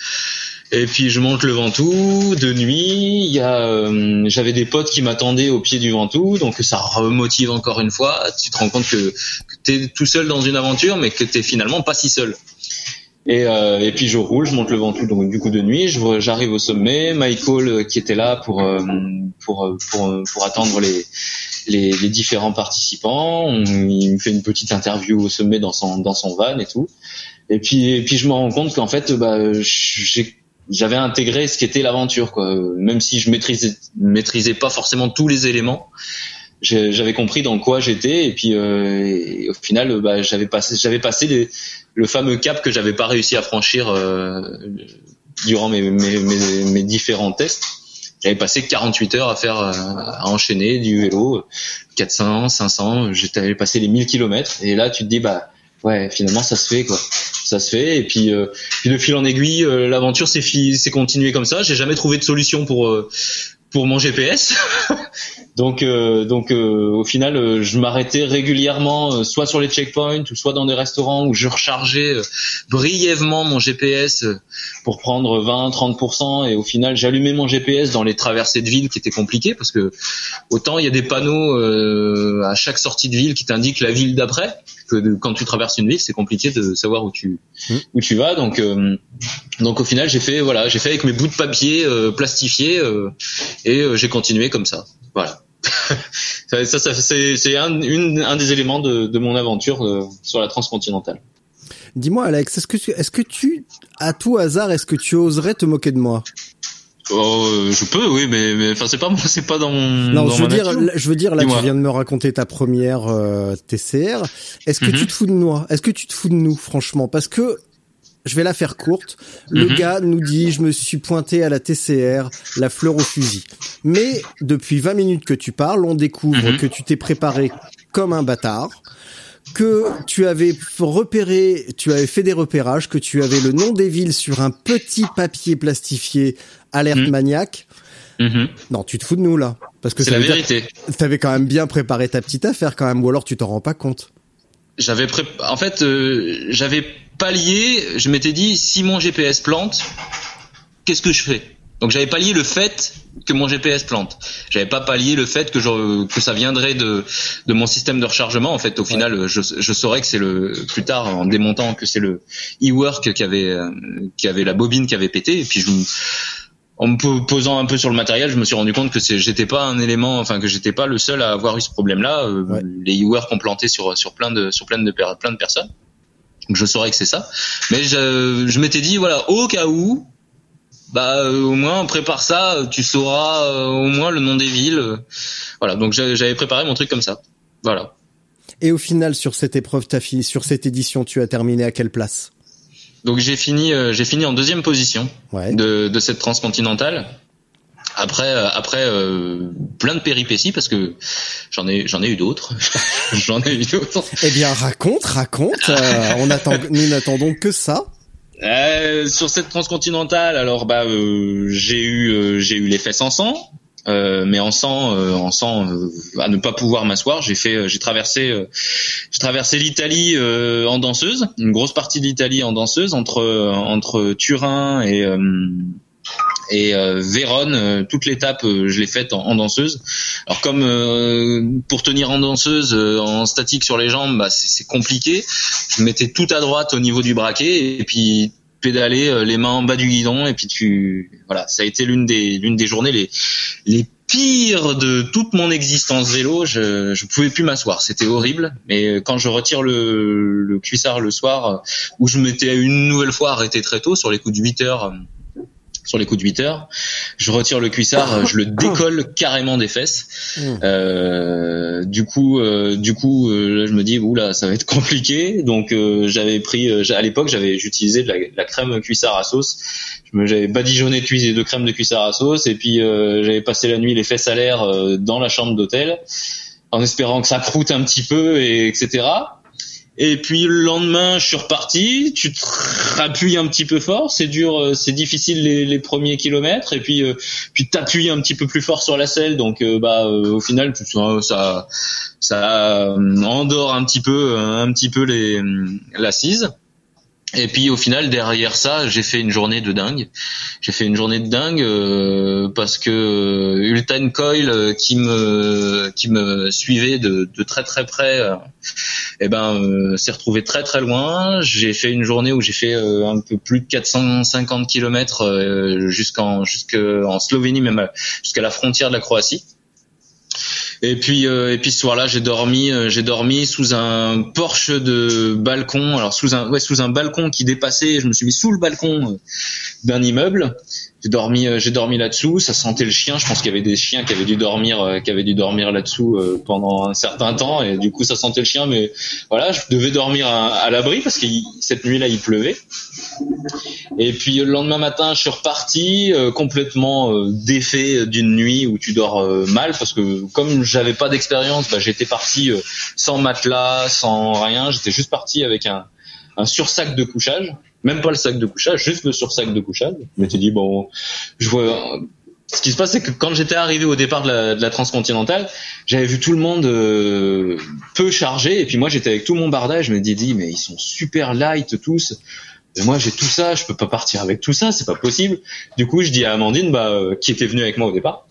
Et puis je monte le Ventoux de nuit. Il y a, euh, j'avais des potes qui m'attendaient au pied du Ventoux, donc ça remotive encore une fois. Tu te rends compte que, que t'es tout seul dans une aventure, mais que t'es finalement pas si seul. Et, euh, et puis je roule, je monte le Ventoux donc du coup de nuit, j'arrive au sommet, Michael euh, qui était là pour euh, pour pour pour attendre les les, différents participants, il me fait une petite interview au sommet dans son dans son van et tout. Et puis et puis je me rends compte qu'en fait bah j'avais intégré ce qu'était l'aventure quoi même si je maîtrisais maîtrisais pas forcément tous les éléments j'avais compris dans quoi j'étais et puis euh, au final bah, j'avais passé j'avais passé les, le fameux cap que j'avais pas réussi à franchir euh, durant mes, mes, mes, mes, différents tests. J'avais passé 48 heures à faire euh, à enchaîner du vélo 400 500 j'étais passé les 1000 kilomètres et là tu te dis bah ouais finalement ça se fait quoi. Ça se fait et puis euh, puis de fil en aiguille l'aventure s'est s'est continuée comme ça. J'ai jamais trouvé de solution pour pour mon GPS. donc euh, donc euh, au final euh, je m'arrêtais régulièrement soit sur les checkpoints ou soit dans des restaurants où je rechargeais brièvement mon GPS pour prendre 20 30 et au final j'allumais mon GPS dans les traversées de ville qui étaient compliquées parce que autant il y a des panneaux à chaque sortie de ville qui t'indiquent la ville d'après quand tu traverses une ville, c'est compliqué de savoir où tu où tu vas. Donc euh, donc au final, j'ai fait voilà, j'ai fait avec mes bouts de papier euh, plastifiés euh, et j'ai continué comme ça. Voilà. ça, ça, c'est un, un des éléments de, de mon aventure sur la transcontinentale. Dis-moi, Alex, est-ce que tu, est-ce que tu, à tout hasard, est-ce que tu oserais te moquer de moi? Oh, euh, je peux, oui, mais, mais enfin c'est pas moi, c'est pas dans mon. Non, je veux dire, je veux dire, là, tu viens de me raconter ta première euh, TCR. Est-ce que tu mhm. te fous de moi? Est-ce que tu te fous de nous, franchement? Parce que je vais la faire courte. Le mhm. gars nous dit, je me suis pointé à la TCR, la fleur au fusil. Mais depuis 20 minutes que tu parles, on découvre mhm. que tu t'es préparé comme un bâtard que tu avais repéré, tu avais fait des repérages, que tu avais le nom des villes sur un petit papier plastifié alerte mmh. maniaque. Mmh. Non, tu te fous de nous là, parce que c'est la vérité. T'avais quand même bien préparé ta petite affaire quand même, ou alors tu t'en rends pas compte. J'avais en fait, euh, j'avais pallié. Je m'étais dit, si mon GPS plante, qu'est-ce que je fais? Donc j'avais pallié le fait que mon GPS plante. J'avais pas pallié le fait que je, que ça viendrait de de mon système de rechargement. En fait, au final, je, je saurais que c'est le plus tard en démontant que c'est le e-work qui avait qui avait la bobine qui avait pété. Et puis je en me posant un peu sur le matériel, je me suis rendu compte que j'étais pas un élément, enfin que j'étais pas le seul à avoir eu ce problème-là. Euh, les e-work ont planté sur sur plein de sur plein de plein de personnes. Donc je saurais que c'est ça. Mais je, je m'étais dit voilà au cas où bah euh, au moins prépare ça, tu sauras euh, au moins le nom des villes. voilà, donc j'avais préparé mon truc comme ça. Voilà. Et au final, sur cette épreuve, t'as fini, sur cette édition, tu as terminé à quelle place? Donc j'ai fini, euh, j'ai fini en deuxième position de, de cette transcontinentale. Après, après plein de péripéties parce que j'en ai, j'en ai eu d'autres. j'en ai eu d'autres. Eh bien, raconte, raconte. on attend, nous n'attendons que ça. Euh, sur cette transcontinentale, alors bah euh, j'ai eu euh, j'ai eu les fesses en sang, mais en sang en sang à ne pas pouvoir m'asseoir. J'ai fait j'ai traversé j'ai traversé l'Italie en danseuse, une grosse partie de l'Italie en danseuse entre entre Turin et et euh, Vérone, euh, toute l'étape, euh, je l'ai faite en, danseuse. Alors comme euh, pour tenir en danseuse en statique sur les jambes, bah, c'est compliqué. Je mettais tout à droite au niveau du braquet et puis pédaler les mains en bas du guidon et puis tu voilà ça a été l'une des l'une des journées les les pires de toute mon existence vélo je je pouvais plus m'asseoir c'était horrible mais quand je retire le le cuissard le soir où je m'étais une nouvelle fois arrêté très tôt sur les coups de 8 heures sur les coups de 8 heures. Je retire le cuissard, je le décolle carrément des fesses. Hmm. Euh, du coup, euh, du coup, euh, je me dis oula, ça va être compliqué. Donc euh, j'avais pris, euh, à l'époque, j'avais j'utilisais de la, crème cuissard à sauce. J'avais badigeonné de, de crème de cuissard à sauce et puis j'avais passé la nuit les fesses à l'air dans la chambre d'hôtel en espérant que ça croûte un petit peu et etc. Et puis le lendemain, je suis reparti. Tu te un petit peu fort. C'est dur, euh, c'est difficile les, les, premiers kilomètres. Et puis, euh, puis t'appuies un petit peu plus fort sur la selle. Donc, euh, bah, euh, au final, ça, ça endort un petit peu, un petit peu les l'assise. Et puis au final derrière ça, j'ai fait une journée de dingue. J'ai fait une journée de dingue euh, parce que euh, Ultan Coil euh, qui me qui me suivait de, de très très près, euh, eh ben euh, s'est retrouvé très très loin. J'ai fait une journée où j'ai fait un peu plus de 450 km jusqu'en jusqu'en Slovénie même jusqu'à la frontière de la Croatie. Et puis euh, et puis ce soir-là, j'ai dormi euh, j'ai dormi sous un porche de balcon, alors sous un ouais sous un balcon qui dépassait, je me suis mis sous le balcon euh, d'un immeuble j'ai dormi, euh, j'ai dormi là-dessous. Ça sentait le chien. Je pense qu'il y avait des chiens qui avaient dû dormir, euh, qui avaient dû dormir là-dessous euh, pendant un certain temps, et du coup ça sentait le chien. Mais voilà, je devais dormir à, l'abri parce que cette nuit-là il pleuvait. Et puis le lendemain matin, je suis reparti complètement défait d'une nuit où tu dors mal parce que comme j'avais pas d'expérience, bah, j'étais parti sans matelas, sans rien. J'étais juste parti avec un, un sursac de couchage même pas le sac de couchage, juste le sursac de couchage. Je m'étais dit bon, je vois. Ce qui se passe, c'est que quand j'étais arrivé au départ de la, transcontinentale, j'avais vu tout le monde euh, peu chargé, et puis moi j'étais avec tout mon bardage. Je me dit mais ils sont super light tous. Et moi j'ai tout ça, je peux pas partir avec tout ça, c'est pas possible. Du coup je dis à Amandine, bah, euh, qui était venue avec moi au départ,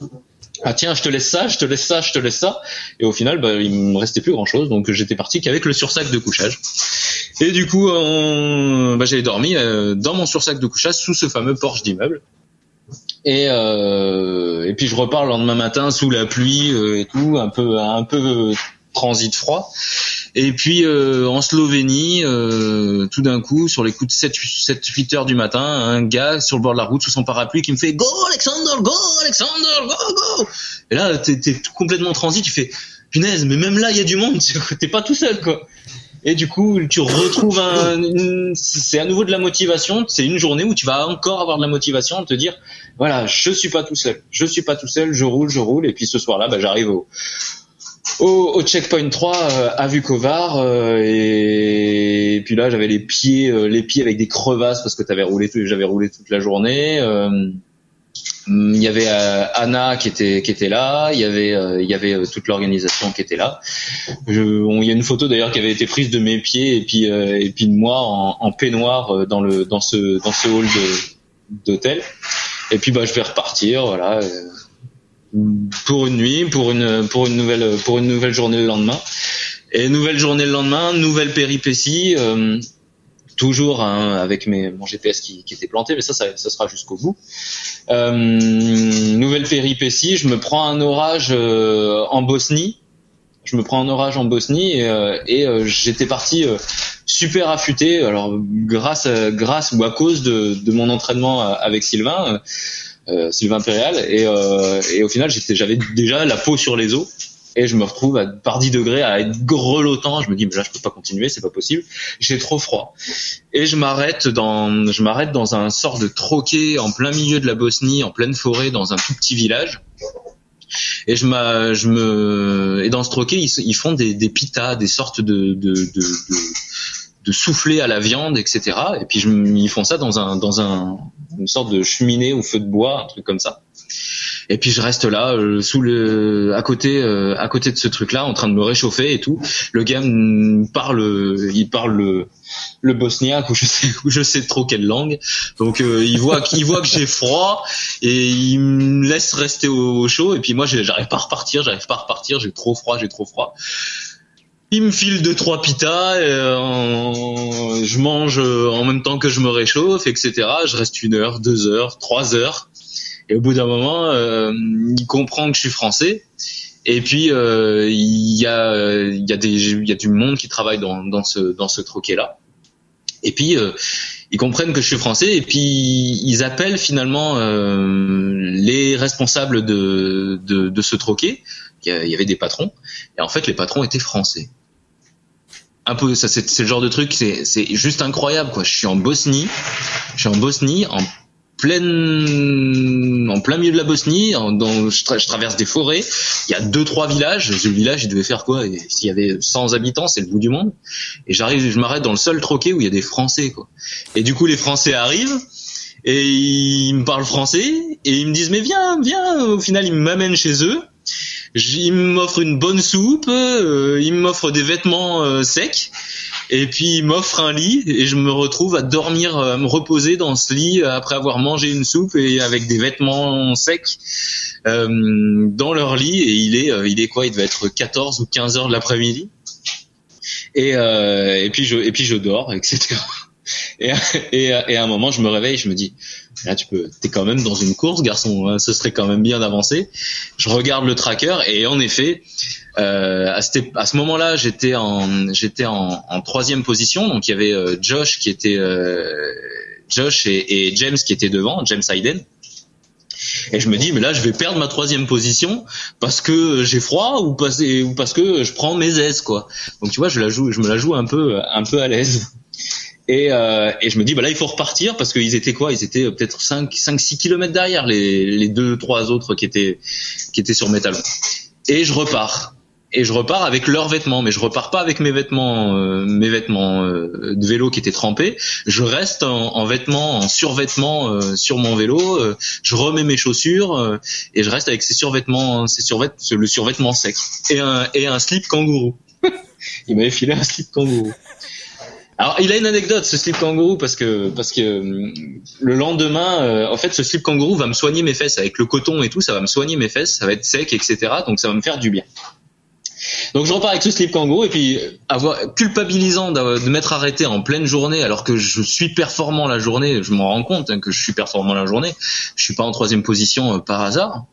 ah tiens, je te laisse ça, je te laisse ça, je te laisse ça. Et au final, bah, il me restait plus grand chose, donc j'étais parti qu'avec le sursac de couchage. Et du coup, on... bah, j'ai dormi euh, dans mon sursac de couchage sous ce fameux porche d'immeuble. Et, euh, et puis je repars le lendemain matin sous la pluie euh, et tout, un peu un peu transit froid. Et puis euh, en Slovénie, euh, tout d'un coup, sur les coups de 7, 7 8 heures du matin, un gars sur le bord de la route sous son parapluie qui me fait Go Alexander, go Alexander, go go. Et là, t'es es complètement transi, tu fais punaise, mais même là, il y a du monde, t'es pas tout seul quoi. Et du coup, tu retrouves un, c'est à nouveau de la motivation. C'est une journée où tu vas encore avoir de la motivation de te dire, voilà, je suis pas tout seul, je suis pas tout seul, je roule, je roule. Et puis ce soir-là, bah, j'arrive au, au, au, checkpoint 3 euh, à Vukovar euh, et, puis là j'avais les pieds euh, les pieds avec des crevasses parce que t'avais roulé j'avais roulé toute la journée il y avait Anna qui était qui était là il y avait il y avait toute l'organisation qui était là. Il y a une photo d'ailleurs qui avait été prise de mes pieds et puis et puis de moi en, en, peignoir dans le dans ce dans ce hall d'hôtel. Et puis bah je vais repartir voilà pour une nuit, pour une pour une nouvelle pour une nouvelle journée le lendemain. Et nouvelle journée le lendemain, nouvelle péripétie, euh, toujours hein, avec mes mon GPS qui, qui, était planté, mais ça, ça, ça sera jusqu'au bout. Euh, nouvelle péripétie, je me prends un orage euh, en Bosnie. Je me prends un orage en Bosnie et, euh, et euh, j'étais parti super affûté. Alors grâce grâce ou à cause de, de mon entraînement avec Sylvain euh, Sylvain Impérial et, euh, et au final j'avais déjà la peau sur les os et je me retrouve à, par 10 degrés à être grelottant. Je me dis mais là je peux pas continuer, c'est pas possible. J'ai trop froid et je m'arrête dans je m'arrête dans un sort de troquet en plein milieu de la Bosnie, en pleine forêt, dans un tout petit village. Et je, je me et dans ce troquet ils, ils font des, des pitas, des sortes de, de, de, de de souffler à la viande, etc. Et puis je, ils font ça dans un dans un une sorte de cheminée au feu de bois, un truc comme ça. Et puis je reste là, euh, sous le, à côté, euh, à côté de ce truc-là, en train de me réchauffer et tout. Le gars parle, il parle le, le bosniaque ou je sais, ou je sais trop quelle langue. Donc euh, il voit, il voit que j'ai froid et il me laisse rester au, chaud. Et puis moi, j'arrive pas à repartir, j'arrive pas à repartir. J'ai trop froid, j'ai trop froid. Il me file deux trois pitas, euh, je mange en même temps que je me réchauffe, etc. Je reste une heure, deux heures, trois heures, et au bout d'un moment, euh, il comprend que je suis français. Et puis euh, il y a il y a y a du monde qui travaille dans dans ce dans ce troquet là. Et puis ils comprennent que je suis français et puis ils appellent finalement les responsables de, de, de ce troquet. Il y avait des patrons et en fait les patrons étaient français. Un peu ça c'est le genre de truc c'est c'est juste incroyable quoi. Je suis en Bosnie je suis en Bosnie en pleine en plein milieu de la Bosnie dans je, traverse des forêts. Il y a deux trois villages ce village il devait faire quoi? S'il y avait 100 habitants c'est le bout du monde. Et j'arrive je m'arrête dans le seul troquet où il y a des français quoi. Et du coup les français arrivent et ils me parlent français et ils me disent mais viens viens au final ils m'amènent chez eux il m'offre une bonne soupe, euh, il m'offre des vêtements euh, secs Et puis il m'offre un lit et je me retrouve à dormir, à me reposer dans ce lit après avoir mangé une soupe et avec des vêtements secs euh, dans leur lit. Et il est, il est quoi Il devait être 14 ou 15 heures de l'après-midi. Et, et puis je, et puis je dors, etc. Et, et, et, à un moment, je me réveille, je me dis, là, tu peux, t'es quand même dans une course, garçon. Hein, ce serait quand même bien d'avancer. Je regarde le tracker et en effet, euh, à, ce moment-là, j'étais en, j'étais en, troisième position. Donc il y avait euh, Josh qui était, euh, Josh et, et, James qui étaient devant, James Hayden. Et je me dis, mais là, je vais perdre ma troisième position parce que j'ai froid ou parce, ou parce que je prends mes aises, quoi. Donc tu vois, je la joue, je me la joue un peu, un peu à l'aise. Et, euh, et je me dis bah là il faut repartir parce qu'ils étaient quoi? Ils étaient peut-être 5 5 6 kilomètres derrière les les deux trois autres qui étaient qui étaient sur mes talons. Et je repars. Et je repars avec leurs vêtements, mais je repars pas avec mes vêtements, euh, mes vêtements euh, de vélo qui étaient trempés. Je reste en, en vêtements, en survêtements euh, sur mon vélo. je remets mes chaussures et je reste avec ces survêtements, ces survêtements, le survêtement sec et un et un slip kangourou. il m'avait filé un slip kangourou. Alors, il a une anecdote, ce slip kangourou, parce que parce que euh, le lendemain, euh, en fait, ce slip kangourou va me soigner mes fesses avec le coton et tout, ça va me soigner mes fesses, ça va être sec, etc. Donc, ça va me faire du bien. Donc, je repars avec ce slip kangourou et puis avoir culpabilisant de m'être arrêté en pleine journée alors que je suis performant la journée. Je m'en rends compte hein, que je suis performant la journée. Je suis pas en troisième position euh, par hasard.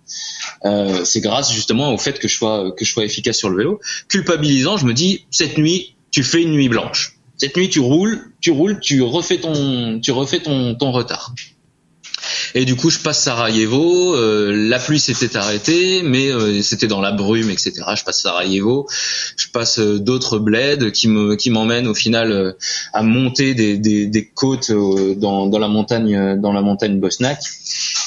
Euh, c'est grâce justement au fait que je sois que je sois efficace sur le vélo. Culpabilisant, je me dis cette nuit, tu fais une nuit blanche cette nuit, tu roules, tu roules, tu refais ton, tu refais ton, ton retard. Et du coup, je passe Sarajevo. Euh, la pluie s'était arrêtée, mais euh, c'était dans la brume, etc. Je passe Sarajevo. Je passe euh, d'autres bleds qui me qui m'emmènent au final à monter des, côtes dans, la montagne dans la montagne bosnaque.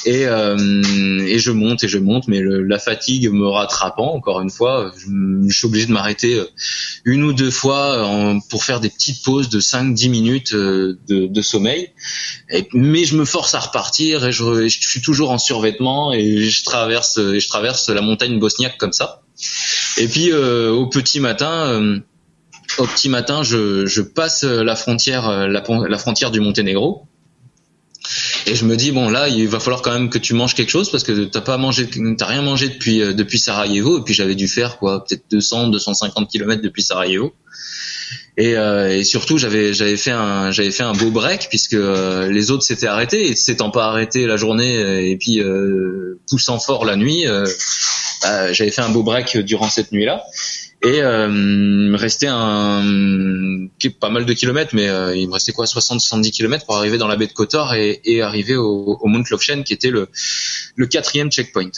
Et, je monte et je monte, mais la fatigue me rattrapant encore une fois, je, suis obligé de m'arrêter une ou deux fois pour faire des petites pauses de 5-10 minutes de, sommeil. Mais je me force à repartir et je, suis toujours en survêtement et je traverse, je traverse la montagne bosniaque comme ça. Et puis euh, au petit matin, euh, au petit matin, je, je passe la frontière, la, frontière du Monténégro. Et je me dis bon là, il va falloir quand même que tu manges quelque chose parce que t'as pas mangé, t'as rien mangé depuis euh, depuis Sarajevo. Et puis j'avais dû faire quoi, peut-être 200, 250 kilomètres depuis Sarajevo. Et, euh, et, surtout j'avais j'avais fait un j'avais fait un beau break puisque euh, les autres s'étaient arrêtés. Et s'étant pas arrêtés la journée euh, et puis euh, poussant fort la nuit bah, j'avais fait un beau break durant cette nuit là et il me restait un pas mal de kilomètres mais il me restait quoi 60 70 kilomètres pour arriver dans la baie de Kotor et, et arriver au, au Mount Lofshen qui était le le quatrième checkpoint.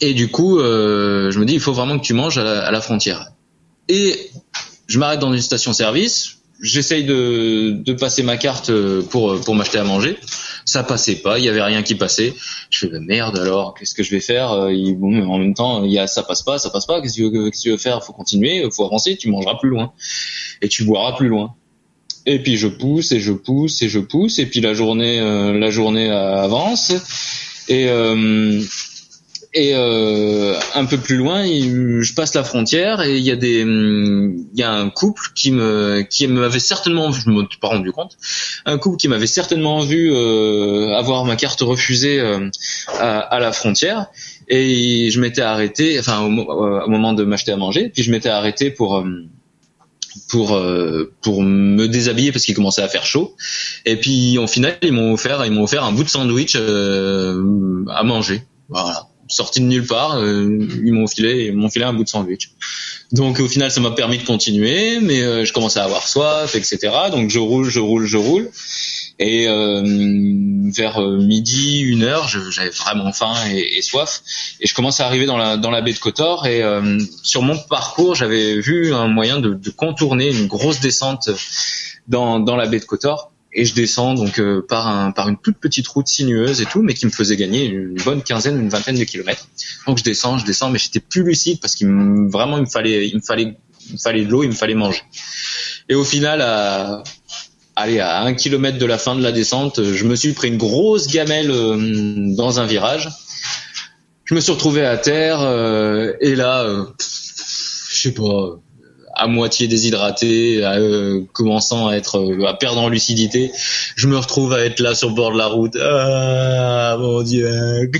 Et du coup je me dis il faut vraiment que tu manges à la, à la frontière. Et je m'arrête dans une station-service, j'essaye de, de, passer ma carte pour pour m'acheter à manger. Ça passait pas, il y avait rien qui passait. Je fais bah, merde alors, qu'est-ce que je vais faire bon, En même temps, il y a ça passe pas, ça passe pas. Qu'est-ce que tu veux, faire? Faut continuer, faut avancer. Tu mangeras plus loin et tu boiras plus loin. Et puis je pousse et je pousse et je pousse et puis la journée euh, la journée avance et euh, et euh, un peu plus loin, je passe la frontière et il y a des, il y a un couple qui me, qui m'avait certainement, je me suis pas rendu compte, un couple qui m'avait certainement vu euh, avoir ma carte refusée euh, à, la frontière. Et je m'étais arrêté, enfin au, au, moment de m'acheter à manger, puis je m'étais arrêté pour euh, pour euh, pour me déshabiller parce qu'il commençait à faire chaud. Et puis au final ils m'ont offert ils m'ont offert un bout de sandwich euh, à manger. Voilà sorti de nulle part, euh, ils m'ont filé, ils m'ont filé un bout de sandwich. Donc au final, ça m'a permis de continuer, mais euh, je commençais à avoir soif, etc. Donc je roule, je roule, je roule. Et euh, vers midi, une heure, j'avais vraiment faim et, soif. Et je commence à arriver dans la dans la baie de Kotor. Et sur mon parcours, j'avais vu un moyen de, de, contourner une grosse descente dans dans la baie de Kotor et je descends donc euh, par un par une toute petite route sinueuse et tout, mais qui me faisait gagner une bonne quinzaine, une vingtaine de kilomètres. Donc je descends, je descends, mais j'étais plus lucide parce qu'il vraiment il me fallait il me fallait il me fallait de l'eau, il me fallait manger. Et au final, à allez à un kilomètre de la fin de la descente, je me suis pris une grosse gamelle euh, dans un virage. Je me suis retrouvé à terre euh, et là, je sais pas à moitié déshydraté, euh, commençant à être euh, à perdre en lucidité. Je me retrouve à être là sur le bord de la route. Ah mon dieu.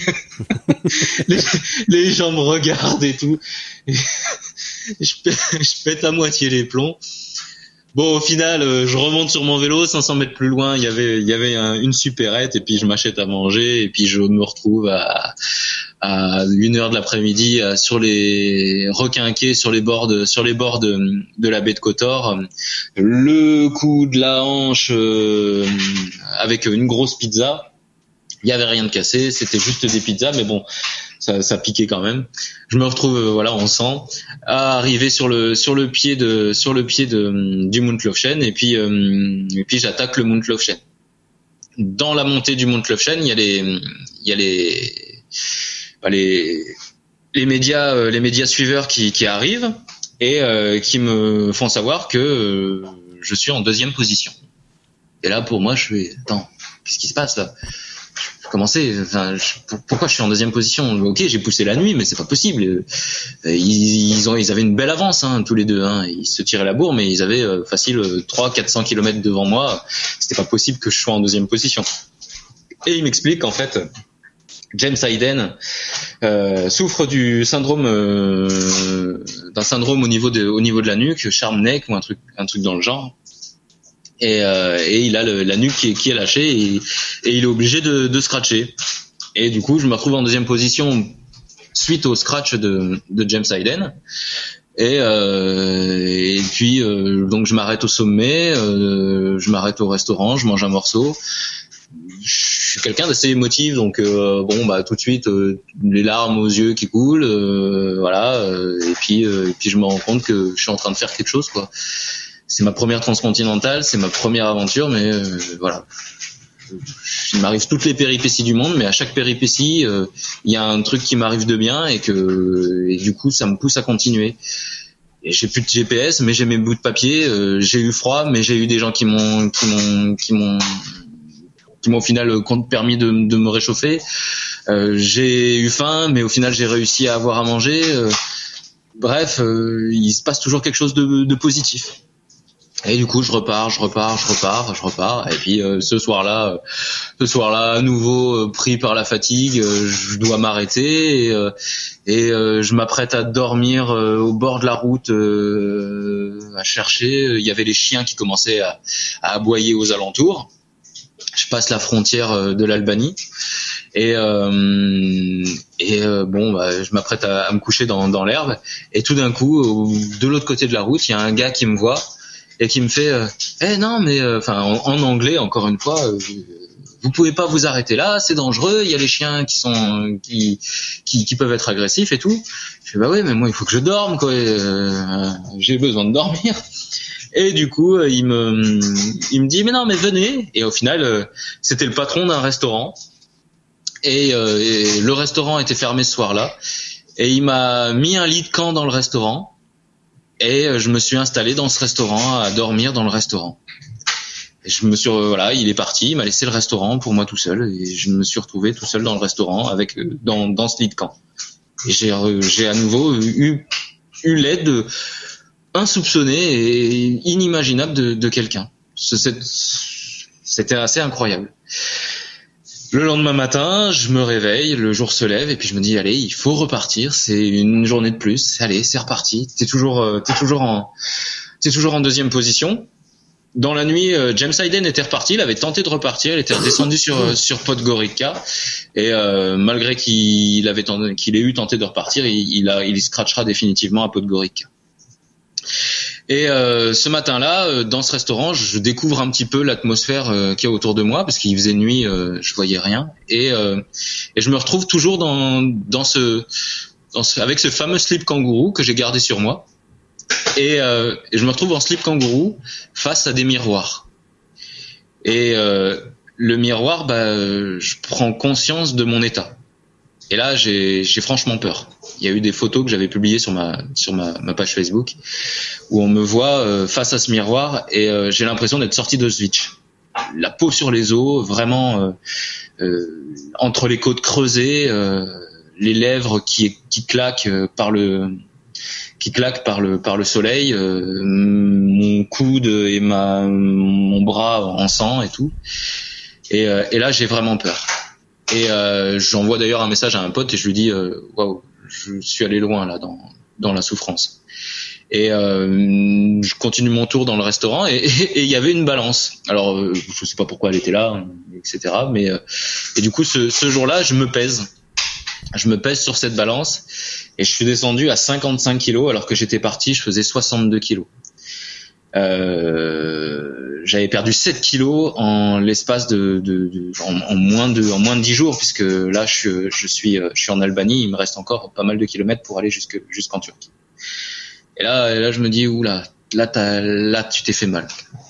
les, gens me regardent et tout. je pète à moitié les plombs. Bon, au final, euh, je remonte sur mon vélo, 500 mètres plus loin, il y avait, il y avait une supérette, et puis je m'achète à manger, et puis je me retrouve à, à une heure de l'après-midi sur les requinqués sur les bords de, sur les bords de, de la baie de Cotor, le coup de la hanche euh, avec une grosse pizza. Il y avait rien de cassé, c'était juste des pizzas, mais bon, ça, piquait quand même. Je me retrouve euh, voilà en sang, à arriver sur le sur le pied de sur le pied de du Mount Lofshen et puis euh, et puis j'attaque le Mount Lofshen. Dans la montée du Mount Lofshen, il y a les il y a les bah, les les médias euh, les médias suiveurs qui qui arrivent et qui me font savoir que je suis en deuxième position. Et là pour moi je suis attends qu'est-ce qui se passe là? Commencer. Pourquoi je suis en deuxième position? Ok, j'ai poussé la nuit, mais c'est pas possible. Euh, ils, avaient une belle avance, hein, tous les deux. Hein. Ils se tiraient la bourre, mais ils avaient euh, facile 3 400 km devant moi. C'était pas possible que je sois en deuxième position. Et il m'explique qu'en fait, James Hayden euh, souffre du syndrome euh, d'un syndrome au niveau de la nuque, charm neck ou un truc dans le genre et, euh, et il a le, la nuque qui est, qui est lâchée et, et, il est obligé de, de scratcher. Et du coup, je me retrouve en deuxième position suite au scratch de, de James Hayden. Et, euh, et puis euh, donc je m'arrête au sommet, euh, je m'arrête au restaurant, je mange un morceau. Je suis quelqu'un d'assez émotif, donc euh, bon bah tout de suite euh, les larmes aux yeux qui coulent, voilà. et puis et puis je me rends compte que je suis en train de faire quelque chose quoi c'est ma première transcontinentale, c'est ma première aventure, mais euh, voilà. Il m'arrive toutes les péripéties du monde, mais à chaque péripétie, euh, il y a un truc qui m'arrive de bien et que du coup, ça me pousse à continuer. Et j'ai plus de GPS, mais j'ai mes bouts de papier. Euh, j'ai eu froid, mais j'ai eu des gens qui m'ont qui m'ont qui m'ont qui m'ont au final permis de, me réchauffer. j'ai eu faim, mais au final j'ai réussi à avoir à manger. bref, il se passe toujours quelque chose de, de positif. Et du coup, je repars, je repars, je repars, je repars. Et puis euh, ce soir-là, euh, ce soir-là, à nouveau euh, pris par la fatigue, je dois m'arrêter et, et je m'apprête à dormir au bord de la route, à chercher. Il y avait les chiens qui commençaient à, à aboyer aux alentours. Je passe la frontière de l'Albanie et et bon, bah, je m'apprête à, à, me coucher dans, dans l'herbe. Et tout d'un coup, de l'autre côté de la route, il y a un gars qui me voit et qui me fait euh, eh non mais euh, enfin en, anglais encore une fois euh, vous pouvez pas vous arrêter là, c'est dangereux, il y a les chiens qui sont qui, qui, qui peuvent être agressifs et tout. Je fais bah oui, mais moi il faut que je dorme quoi, j'ai besoin de dormir. Et du coup, il me il me dit mais non, mais venez et au final c'était le patron d'un restaurant et, et, le restaurant était fermé ce soir-là et il m'a mis un lit de camp dans le restaurant et euh, je me suis installé dans ce restaurant à dormir dans le restaurant. Je me suis euh, voilà, il est parti, il m'a laissé le restaurant pour moi tout seul et je me suis retrouvé tout seul dans le restaurant avec euh, dans dans ce lit de camp. Et j'ai j'ai à nouveau eu eu l'aide insoupçonnée et inimaginable de, de quelqu'un. C'était assez incroyable. Le lendemain matin, je me réveille, le jour se lève et puis je me dis allez, il faut repartir, c'est une journée de plus. Allez, c'est reparti. T'es toujours euh, t'es toujours en t'es toujours en deuxième position. Dans la nuit, euh, James Hayden était reparti, il avait tenté de repartir, il était redescendu sur euh, sur Podgorica et malgré qu'il avait qu'il ait eu tenté de repartir, il, il il scratchera définitivement à Podgorica. Et euh, ce matin-là, euh, dans ce restaurant, je découvre un petit peu l'atmosphère euh, qu'il y a autour de moi parce qu'il faisait nuit, je voyais rien, et, et je me retrouve toujours dans dans ce, dans ce avec ce fameux slip kangourou que j'ai gardé sur moi, et, et, je me retrouve en slip kangourou face à des miroirs. Et le miroir, bah, je prends conscience de mon état. Et là, j'ai franchement peur. Il y a eu des photos que j'avais publiées sur ma sur ma, ma, page Facebook où on me voit euh, face à ce miroir et euh, j'ai l'impression d'être sorti de Switch. La peau sur les os, vraiment euh, entre les côtes creusées, les lèvres qui qui claquent par le qui claque par le par le soleil, mon coude et ma mon bras en sang et tout. Et, et là, j'ai vraiment peur. Et j'envoie d'ailleurs un message à un pote et je lui dis waouh, je suis allé loin là dans dans la souffrance. Et euh, je continue mon tour dans le restaurant et il y avait une balance. Alors euh, je sais pas pourquoi elle était là, etc. Mais euh, et du coup ce, ce jour-là, je me pèse. Je me pèse sur cette balance et je suis descendu à 55 kilos alors que j'étais parti, je faisais 62 kilos. Euh, j'avais perdu 7 kilos en l'espace de, de, de en, moins de en moins de 10 jours puisque là je, je suis je suis en Albanie, il me reste encore pas mal de kilomètres pour aller jusque jusqu'en Turquie. Et là, là, je me dis, oula, là, là, tu t'es fait mal.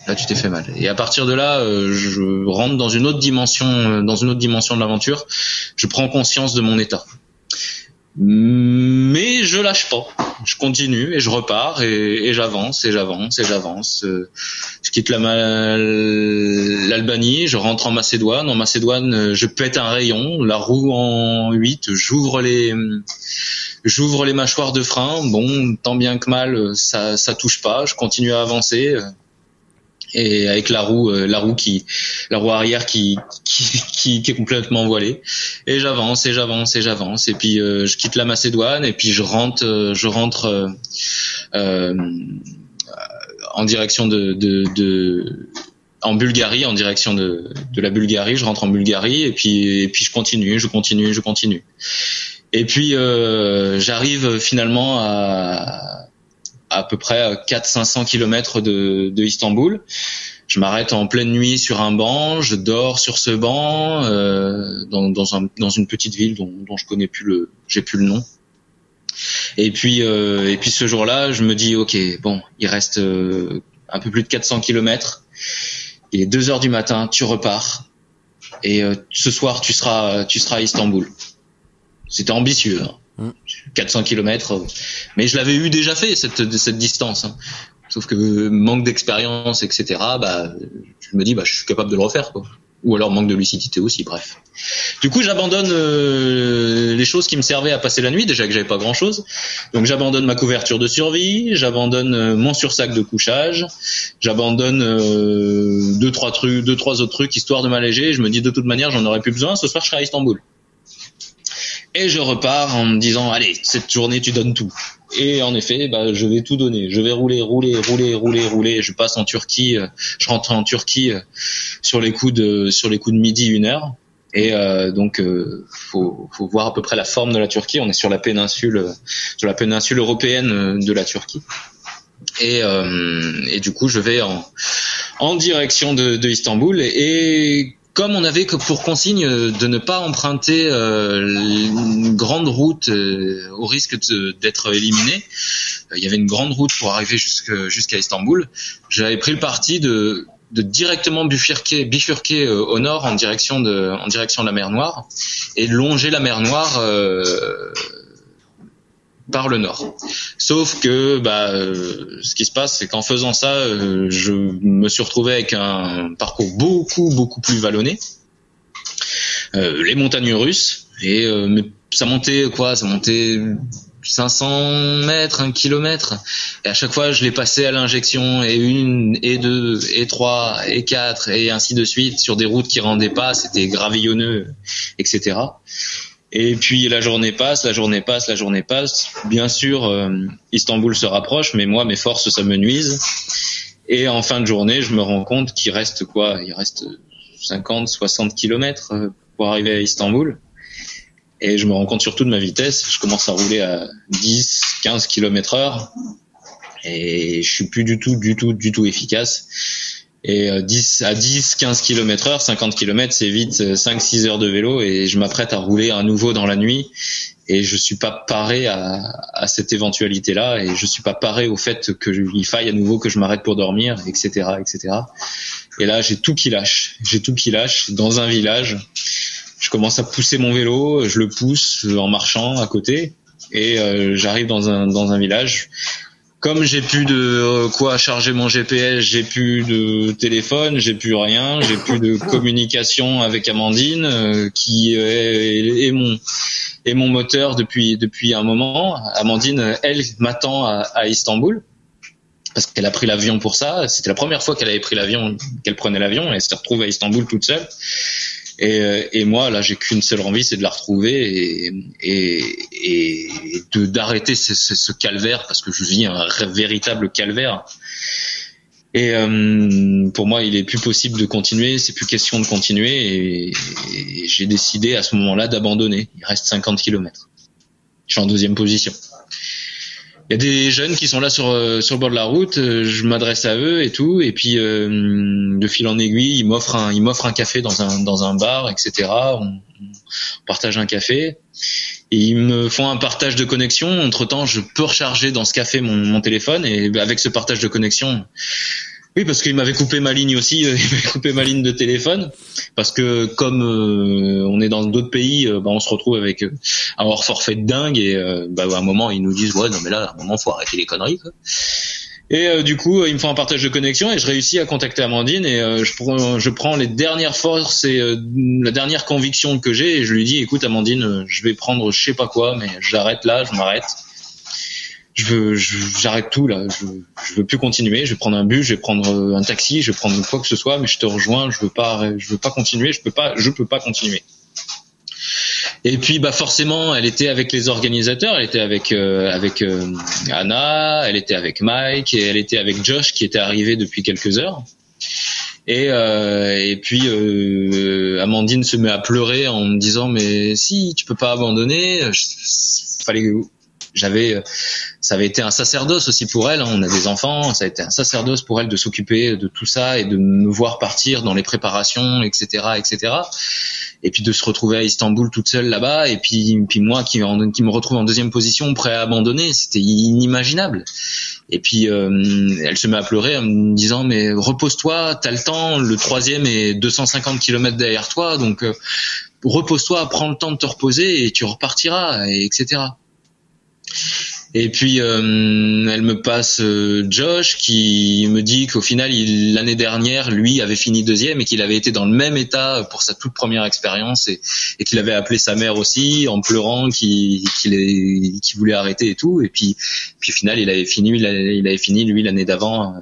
Là, tu t'es fait mal. Et à partir de là, euh, je rentre dans une autre dimension, euh, dans une autre dimension de l'aventure. Je prends conscience de mon état. Mais je lâche pas. Je continue et je repars et, j'avance et j'avance et j'avance. Euh, je quitte l'Albanie, je rentre en Macédoine. En Macédoine, je pète un rayon, la roue en 8, j'ouvre les J'ouvre les mâchoires de frein. Bon, tant bien que mal, ça, ça touche pas. Je continue à avancer et avec la roue, euh, la roue qui, la roue arrière qui, qui, qui, est complètement voilée. Et j'avance et j'avance et j'avance. Et puis euh, je quitte la Macédoine et puis je rentre, euh, je rentre euh, en direction de, de, de, en Bulgarie, en direction de, de la Bulgarie. Je rentre en Bulgarie et puis et puis je continue, je continue, je continue. Et puis euh, j'arrive finalement à à peu près 400-500 kilomètres de, Istanbul. Je m'arrête en pleine nuit sur un banc, je dors sur ce banc euh, dans, dans, un, dans, une petite ville dont, je connais plus le, j'ai plus le nom. Et puis euh, et puis ce jour-là, je me dis ok bon, il reste euh, un peu plus de 400 kilomètres. Il est 2 heures du matin, tu repars et ce soir tu seras tu seras à Istanbul. C'était ambitieux. Hein. 400 mm. km. Mais je l'avais eu déjà fait, cette, cette distance. Hein. Sauf que manque d'expérience, etc. Bah, je me dis, bah, je suis capable de le refaire, quoi. Ou alors manque de lucidité aussi, bref. Du coup, j'abandonne euh, les choses qui me servaient à passer la nuit, déjà que j'avais pas grand chose. Donc, j'abandonne ma couverture de survie, j'abandonne euh, mon sursac de couchage, j'abandonne euh, deux trois trucs, deux trois autres trucs histoire de m'alléger. Je me dis de toute manière, j'en aurais plus besoin. Ce soir, je serai à Istanbul. Et je repars en me disant, allez, cette journée, tu donnes tout. Et en effet, bah, je vais tout donner. Je vais rouler, rouler, rouler, rouler, rouler. Je passe en Turquie. Euh, je rentre en Turquie euh, sur les coups de sur les coups de midi une heure. Et euh, donc, euh, faut, faut voir à peu près la forme de la Turquie. On est sur la péninsule, sur la péninsule européenne de la Turquie. Et, et du coup, je vais en, en direction de, de Istanbul. Et, comme on avait que pour consigne de ne pas emprunter euh, une grande route euh, au risque d'être éliminé, euh, il y avait une grande route pour arriver jusqu'à Istanbul. J'avais pris le parti de, directement bifurquer, bifurquer au nord en direction de, en direction de la mer Noire et longer la mer Noire par le nord. Sauf que bah, euh, ce qui se passe, c'est qu'en faisant ça, euh, je me suis retrouvé avec un parcours beaucoup beaucoup plus vallonné. Euh, les montagnes russes et ça montait quoi Ça montait 500 mètres, un kilomètre. Et à chaque fois, je les passais à l'injection, et une, et deux, et trois, et quatre, et ainsi de suite, sur des routes qui rendaient pas, c'était gravillonneux, etc. Et puis la journée passe, la journée passe, la journée passe. Bien sûr, euh, Istanbul se rapproche, mais moi, mes forces, ça me nuise. Et en fin de journée, je me rends compte qu'il reste quoi? Il reste 50, 60 kilomètres euh, pour arriver à Istanbul. Et je me rends compte surtout de ma vitesse. Je commence à rouler à 10, 15 kilomètres heure. Et je suis plus du tout, du tout, du tout efficace et 10 euh, à 10 15 km heure 50 km c'est vite 5 euh, 6 heures de vélo et je m'apprête à rouler à nouveau dans la nuit. Et je suis pas paré à, à cette éventualité là et je suis pas paré au fait que il faille à nouveau que je m'arrête pour dormir etc etc et là j'ai tout qui lâche. J'ai tout qui lâche dans un village. Je commence à pousser mon vélo je le pousse en marchant à côté et euh, j'arrive dans un dans un village comme j'ai plus de euh, quoi charger mon GPS, j'ai plus de téléphone, j'ai plus rien, j'ai plus de communication avec Amandine euh, qui est, est, mon est mon moteur depuis depuis un moment. Amandine, elle m'attend à, à Istanbul parce qu'elle a pris l'avion pour ça. C'était la première fois qu'elle avait pris l'avion, qu'elle prenait l'avion. Elle se retrouve à Istanbul toute seule. Et, euh, et moi, là, j'ai qu'une seule envie, c'est de la retrouver et, de d'arrêter ce, calvaire parce que je vis un véritable calvaire. Et euh, pour moi, il est plus possible de continuer. C'est plus question de continuer. Et, et j'ai décidé à ce moment-là d'abandonner. Il reste 50 km. Je suis en deuxième position il y a des jeunes qui sont là sur euh, sur le bord de la route. Euh, je m'adresse à eux et tout, et puis euh, de fil en aiguille, ils m'offrent un ils m'offrent un café dans un dans un bar, etc. On, partage un café. Ils me font un partage de connexion. Entre temps, je peux recharger dans ce café mon, mon téléphone et avec ce partage de connexion, oui, parce qu'il m'avait coupé ma ligne aussi, euh, il m'avait coupé ma ligne de téléphone, parce que comme euh, on est dans d'autres pays, euh, bah, on se retrouve avec un hors forfait de dingue et bah, à un moment ils nous disent ouais non mais là à un moment faut arrêter les conneries. Quoi. Et du coup ils me font un partage de connexion et je réussis à contacter Amandine et je, prends, je prends les dernières forces et la dernière conviction que j'ai et je lui dis écoute Amandine je vais prendre je sais pas quoi mais j'arrête là, je m'arrête je veux, j'arrête tout là, je, je veux plus continuer, je vais prendre un bus, je vais prendre un taxi, je vais prendre quoi que ce soit, mais je te rejoins, je veux pas, je veux pas continuer, je peux pas, je peux pas continuer. Et puis bah forcément, elle était avec les organisateurs, elle était avec euh, avec euh, Anna, elle était avec Mike. Et elle était avec Josh qui était arrivé depuis quelques heures. Et euh, et puis euh, Amandine se met à pleurer en me disant mais si tu peux pas abandonner, fallait j'avais euh, ça avait été un sacerdoce aussi pour elle hein. on a des enfants ça a été un sacerdoce pour elle de s'occuper de tout ça et de me voir partir dans les préparations etc etc et puis de se retrouver à Istanbul toute seule là-bas et puis puis moi qui qui me retrouve en deuxième position prêt à abandonner c'était inimaginable. Et puis euh, elle se met à pleurer en me disant mais repose-toi t'as le temps le troisième est 250 km derrière toi donc euh, repose-toi prends le temps de te reposer et tu repartiras et etc et puis euh, elle me passe euh, Josh qui me dit qu'au final l'année dernière lui avait fini deuxième et qu'il avait été dans le même état pour sa toute première expérience et, et qu'il avait appelé sa mère aussi en pleurant qu'il qu'il voulait arrêter et tout et puis puis au final il avait fini il avait, fini lui l'année d'avant euh,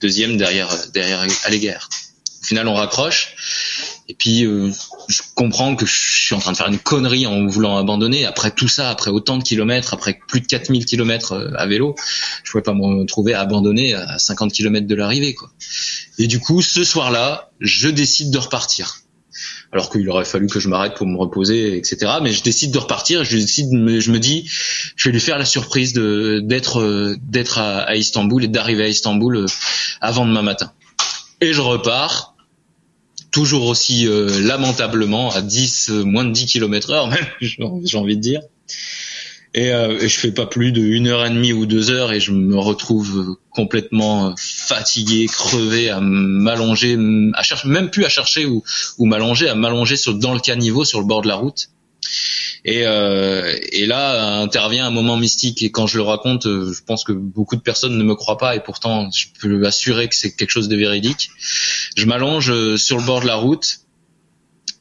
deuxième derrière derrière Alléguerre. Au final on raccroche et puis euh, je comprends que je suis en train de faire une connerie en voulant abandonner. Après tout ça, après autant de kilomètres, après plus de 4000 kilomètres euh, à vélo, je pouvais pas me retrouver à abandonner à 50 kilomètres de l'arrivée. quoi. Et du coup, ce soir-là, je décide de repartir. Alors qu'il aurait fallu que je m'arrête pour me reposer, etc. Mais je décide de repartir. Je décide, je me dis, je vais lui faire la surprise de d'être euh, d'être à, à Istanbul et d'arriver à Istanbul avant demain matin. Et je repars toujours aussi euh, lamentablement à 10 euh, moins de 10 km heure même j'ai envie de dire. Et, euh, et, je fais pas plus de une heure et demie ou deux heures et je me retrouve complètement fatigué crevé à m'allonger à chercher même plus à chercher où, où m'allonger à m'allonger sur dans le caniveau sur le bord de la route et, euh, et là intervient un moment mystique. Et quand je le raconte, euh, je pense que beaucoup de personnes ne me croient pas. Et pourtant, je peux assurer que c'est quelque chose de véridique. Je m'allonge euh, sur le bord de la route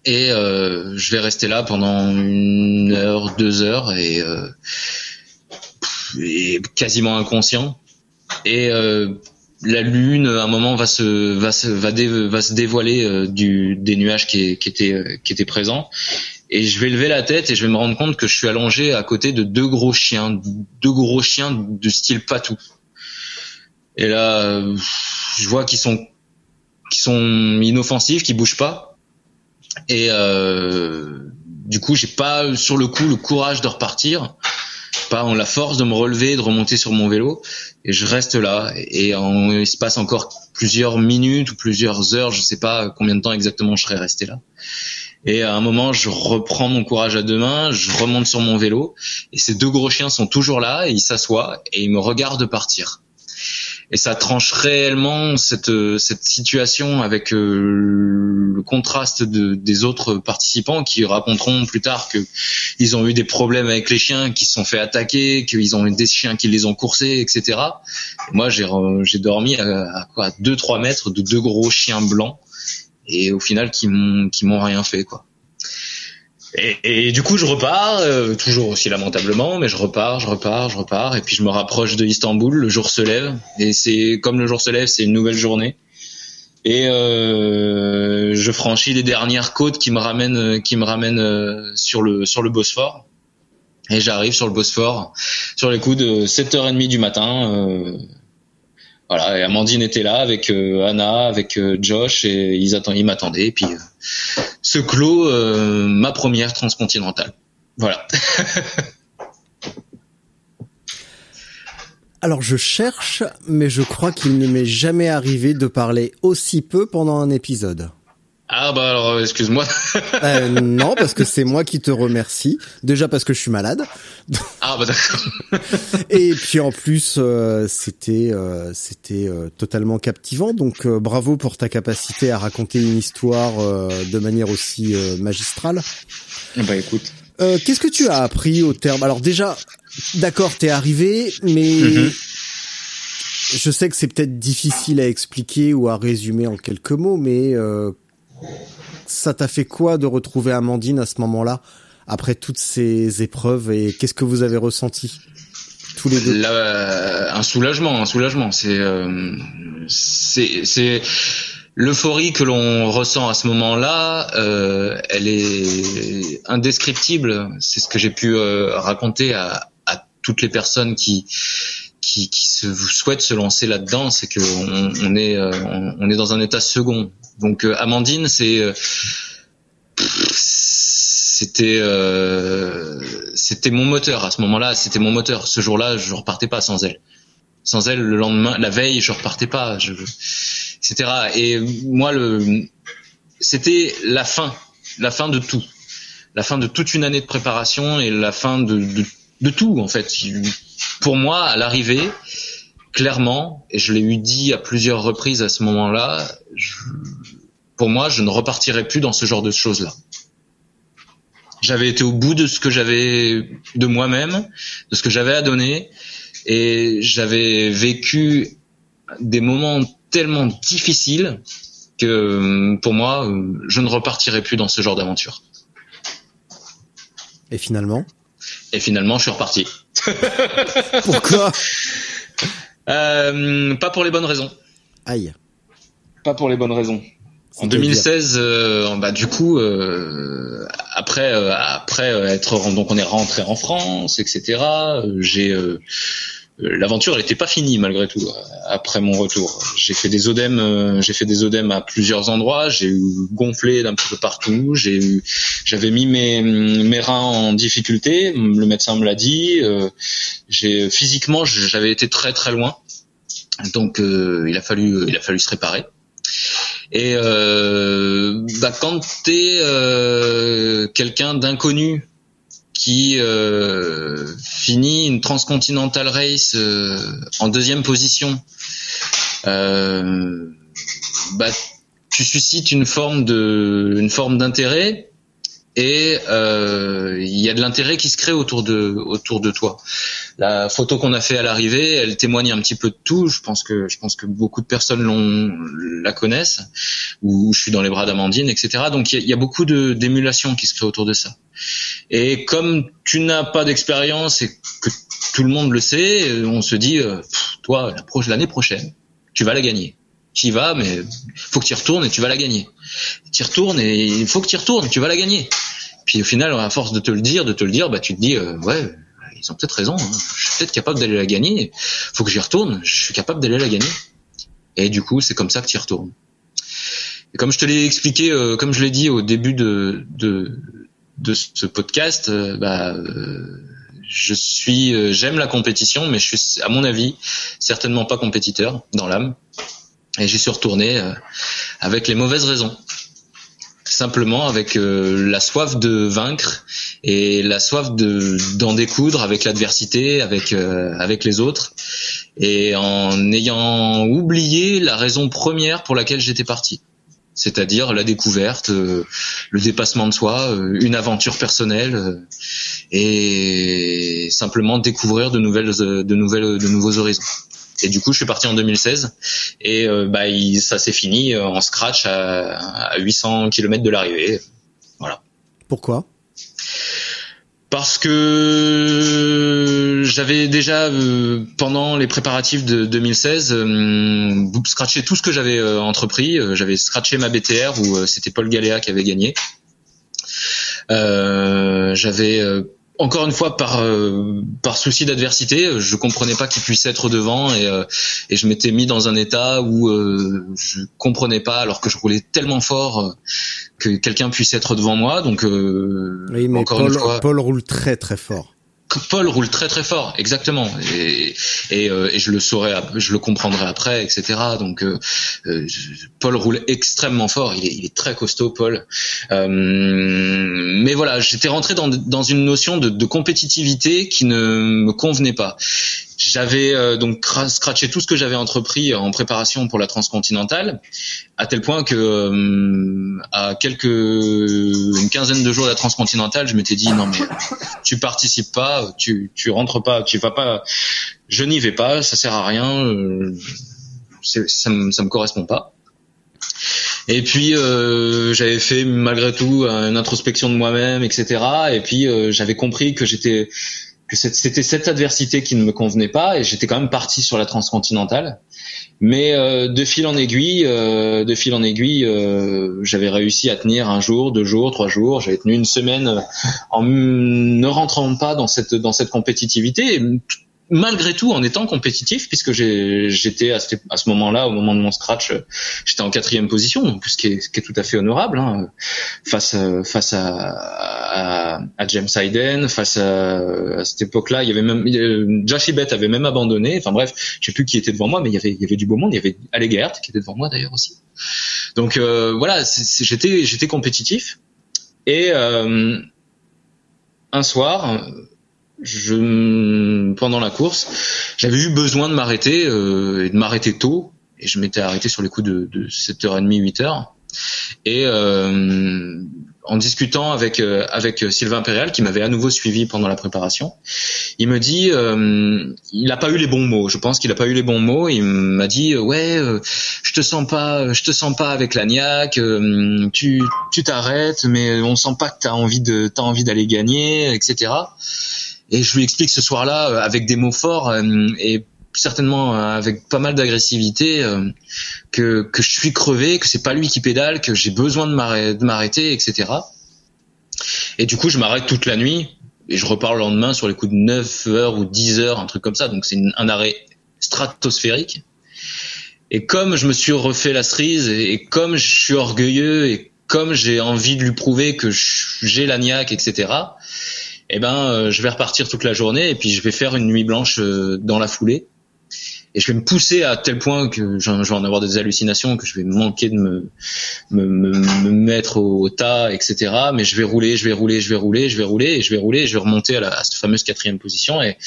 et je vais rester là pendant une heure, deux heures et, quasiment inconscient. Et la lune, à un moment, va se va se va, se dévoiler du des nuages qui, qui qui étaient présents et je vais lever la tête et je vais me rendre compte que je suis allongé à côté de deux gros chiens, deux gros chiens de style patou. Et là, je vois qu'ils sont qu'ils sont inoffensifs, qu'ils bougent pas. Et euh, du coup, j'ai pas sur le coup le courage de repartir, pas la force de me relever, de remonter sur mon vélo. Et je reste là. Et il se passe encore plusieurs minutes ou plusieurs heures, je sais pas combien de temps exactement je serais resté là. Et à un moment, je reprends mon courage à deux mains, je remonte sur mon vélo, et ces deux gros chiens sont toujours là, et ils s'assoient, et ils me regardent partir. et ça tranche réellement cette cette situation avec le contraste de, des autres participants qui raconteront plus tard que ils ont eu des problèmes avec les chiens, qui se sont fait attaquer, qu'ils ont eu des chiens qui les ont coursés, etc. moi, j'ai dormi à, à quoi, deux trois mètres de deux gros chiens blancs et au final qui m'ont qui m'ont rien fait quoi. Et, et, du coup, je repars, euh, toujours aussi lamentablement, mais je repars, je repars, je repars, et puis je me rapproche de Istanbul. Le jour se lève, et c'est comme le jour se lève, c'est une nouvelle journée. Et euh, je franchis les dernières côtes qui me ramènent, qui me ramènent euh, sur le sur le Bosphore. Et j'arrive sur le Bosphore sur les coups de 7h30 du matin. Voilà, Amandine était là avec euh, Anna, avec euh, Josh, et ils, attendaient, ils m'attendaient. Et puis, euh, se clôt ma première transcontinentale. Voilà. Alors je cherche, mais je crois qu'il ne m'est jamais arrivé de parler aussi peu pendant un épisode. Ah bah alors excuse-moi. euh, non parce que c'est moi qui te remercie. Déjà parce que je suis malade. Ah bah d'accord. Et puis en plus euh, c'était euh, c'était euh, totalement captivant. Donc bravo pour ta capacité à raconter une histoire de manière aussi magistrale. Bah écoute. Qu'est-ce que tu as appris au terme? Alors déjà d'accord t'es arrivé mais mm-hmm. je sais que c'est peut-être difficile à expliquer ou à résumer en quelques mots mais ça t'a fait quoi de retrouver Amandine à ce moment-là, après toutes ces épreuves, et qu'est-ce que vous avez ressenti tous les deux? Un soulagement, un soulagement. C'est euh, c'est l'euphorie que l'on ressent à ce moment-là, euh, elle est indescriptible. C'est ce que j'ai pu euh, raconter à, toutes les personnes qui qui, qui se souhaitent se lancer là-dedans, c'est que on, on est on, on, est dans un état second. Donc euh, Amandine, c'est euh, c'était euh, c'était mon moteur à ce moment-là. C'était mon moteur. Ce jour-là, je repartais pas sans elle. Sans elle, le lendemain, la veille, je repartais pas, je, etc. Et moi, le c'était la fin, la fin de tout, la fin de toute une année de préparation et la fin de, de, de tout en fait. Pour moi, à l'arrivée, clairement, et je l'ai eu dit à plusieurs reprises à ce moment-là, pour moi, je ne repartirai plus dans ce genre de choses-là. J'avais été au bout de ce que j'avais de moi-même, de ce que j'avais à donner, et j'avais vécu des moments tellement difficiles que pour moi, je ne repartirai plus dans ce genre d'aventure. Et finalement? Et finalement, je suis reparti. Pourquoi? Euh, Pas pour les bonnes raisons. Aïe. Pas pour les bonnes raisons. En 2016, euh, bah du coup, euh, après euh, après être donc on est rentré en France, etc. J'ai l'aventure, elle n'était pas finie malgré tout. Après mon retour, j'ai fait des odèmes, j'ai fait des odèmes à plusieurs endroits. J'ai eu gonflé d'un petit peu partout. J'ai eu, j'avais mis mes mes reins en difficulté. Le médecin me l'a dit. j'ai physiquement, j'avais été très très loin. Donc il a fallu il a fallu se réparer. Et euh, bah, quand t'es euh, quelqu'un d'inconnu qui euh, finit une transcontinental race euh, en deuxième position, euh, bah, tu suscites une forme de, une forme d'intérêt et euh, il y a de l'intérêt qui se crée autour de autour de toi. La photo qu'on a fait à l'arrivée, elle témoigne un petit peu de tout. Je pense que je pense que beaucoup de personnes l'ont la connaissent. Où je suis dans les bras d'Amandine, etc. Donc il y, a, beaucoup de d'émulation qui se crée autour de ça. Et comme tu n'as pas d'expérience et que tout le monde le sait, on se dit, euh, toi, l'année prochaine, tu vas la gagner tu y vas, mais faut que tu y retournes et tu vas la gagner. Tu y retournes et il faut que tu y retournes, tu vas la gagner. Puis au final, à force de te le dire, de te le dire, bah tu te dis, euh, ouais, ils ont peut-être raison. Hein. Je suis peut-être capable d'aller la gagner. Faut que j'y retourne. Je suis capable d'aller la gagner. Et du coup, c'est comme ça que tu y retournes. Et comme je te l'ai expliqué, euh, comme je l'ai dit au début de de, de ce podcast, euh, bah je suis, j'aime la compétition, mais je suis, à mon avis, certainement pas compétiteur dans l'âme. Et j'y suis retourné avec les mauvaises raisons. Simplement avec euh, la soif de vaincre et la soif de d'en découdre avec l'adversité, avec euh, avec les autres, et en ayant oublié la raison première pour laquelle j'étais parti, c'est-à-dire la découverte, euh, le dépassement de soi, une aventure personnelle, et simplement découvrir de nouvelles de nouvelles de nouveaux horizons. Et du coup, je suis parti en 2016 et euh, bah ça s'est fini euh, en scratch à, 800 km de l'arrivée. Voilà. Pourquoi? Parce que j'avais déjà euh, pendant les préparatifs de 2016 euh, scratché tout ce que j'avais entrepris. j'avais scratché ma BTR où c'était Paul Galéa qui avait gagné. j'avais encore une fois par euh, par souci d'adversité, je comprenais pas qu'il puisse être devant et euh, et je m'étais mis dans un état où euh, je comprenais pas alors que je roulais tellement fort que quelqu'un puisse être devant moi. Donc oui, mais encore une fois, Paul roule très très fort. Paul roule très très fort, exactement, et, euh, et je le saurai, je le comprendrai après, etc. Donc euh, euh, Paul roule extrêmement fort, il est, très costaud, Paul. mais voilà, j'étais rentré dans, une notion de compétitivité qui ne me convenait pas. J'avais euh, donc scratché tout ce que j'avais entrepris en préparation pour la transcontinentale, à tel point que euh, à quelques une quinzaine de jours de la transcontinentale, je m'étais dit non mais tu participes pas, tu tu rentres pas, tu vas pas, je n'y vais pas, ça sert à rien, euh, ça me ça me correspond pas. Et puis euh, j'avais fait malgré tout une introspection de moi-même, etc. Et puis j'avais compris que j'étais c'était cette adversité qui ne me convenait pas et j'étais quand même parti sur la transcontinentale. Mais euh, de fil en aiguille, euh, de fil en aiguille, euh, j'avais réussi à tenir un jour, deux jours, trois jours. J'avais tenu une semaine en ne rentrant pas dans cette dans cette compétitivité malgré tout en étant compétitif puisque j'étais à, ce moment-là au moment de mon scratch j'étais en quatrième position ce qui est, ce qui est tout à fait honorable hein, face face à, à, James Hayden face à, à cette époque-là il y avait même Josh avait même abandonné enfin bref je sais plus qui était devant moi mais il y avait il y avait du beau monde il y avait Ale qui était devant moi d'ailleurs aussi. Donc euh, voilà j'étais j'étais compétitif et euh, un soir je pendant la course, j'avais eu besoin de m'arrêter euh, et de m'arrêter tôt. Et je m'étais arrêté sur les coups de, de 7h30, 8h. Et euh, en discutant avec euh, avec Sylvain Impérial, qui m'avait à nouveau suivi pendant la préparation, il me dit, euh, il n'a pas eu les bons mots. Je pense qu'il n'a pas eu les bons mots. Il m'a dit, ouais, je te sens pas, je te sens pas avec l'agnac. tu tu t'arrêtes, mais on sent pas que t'as envie de t'as envie d'aller gagner, etc. Et je lui explique ce soir-là euh, avec des mots forts euh, et certainement euh, avec pas mal d'agressivité que que je suis crevé, que c'est pas lui qui pédale, que j'ai besoin de m'arrêter, etc. Et du coup, je m'arrête toute la nuit et je repars le lendemain sur les coups de 9 heures ou 10 heures, un truc comme ça. Donc c'est un arrêt stratosphérique. Et comme je me suis refait la cerise et, comme je suis orgueilleux et comme j'ai envie de lui prouver que j'ai la niaque, etc eh ben euh, je vais repartir toute la journée et puis je vais faire une nuit blanche euh, dans la foulée et je vais me pousser à tel point que je vais en avoir des hallucinations, que je vais manquer de me, me, me, mettre au, tas, etc. Mais je vais rouler, je vais rouler, je vais rouler, je vais rouler, et je vais rouler, et je vais remonter à, la, à cette fameuse quatrième position. Et,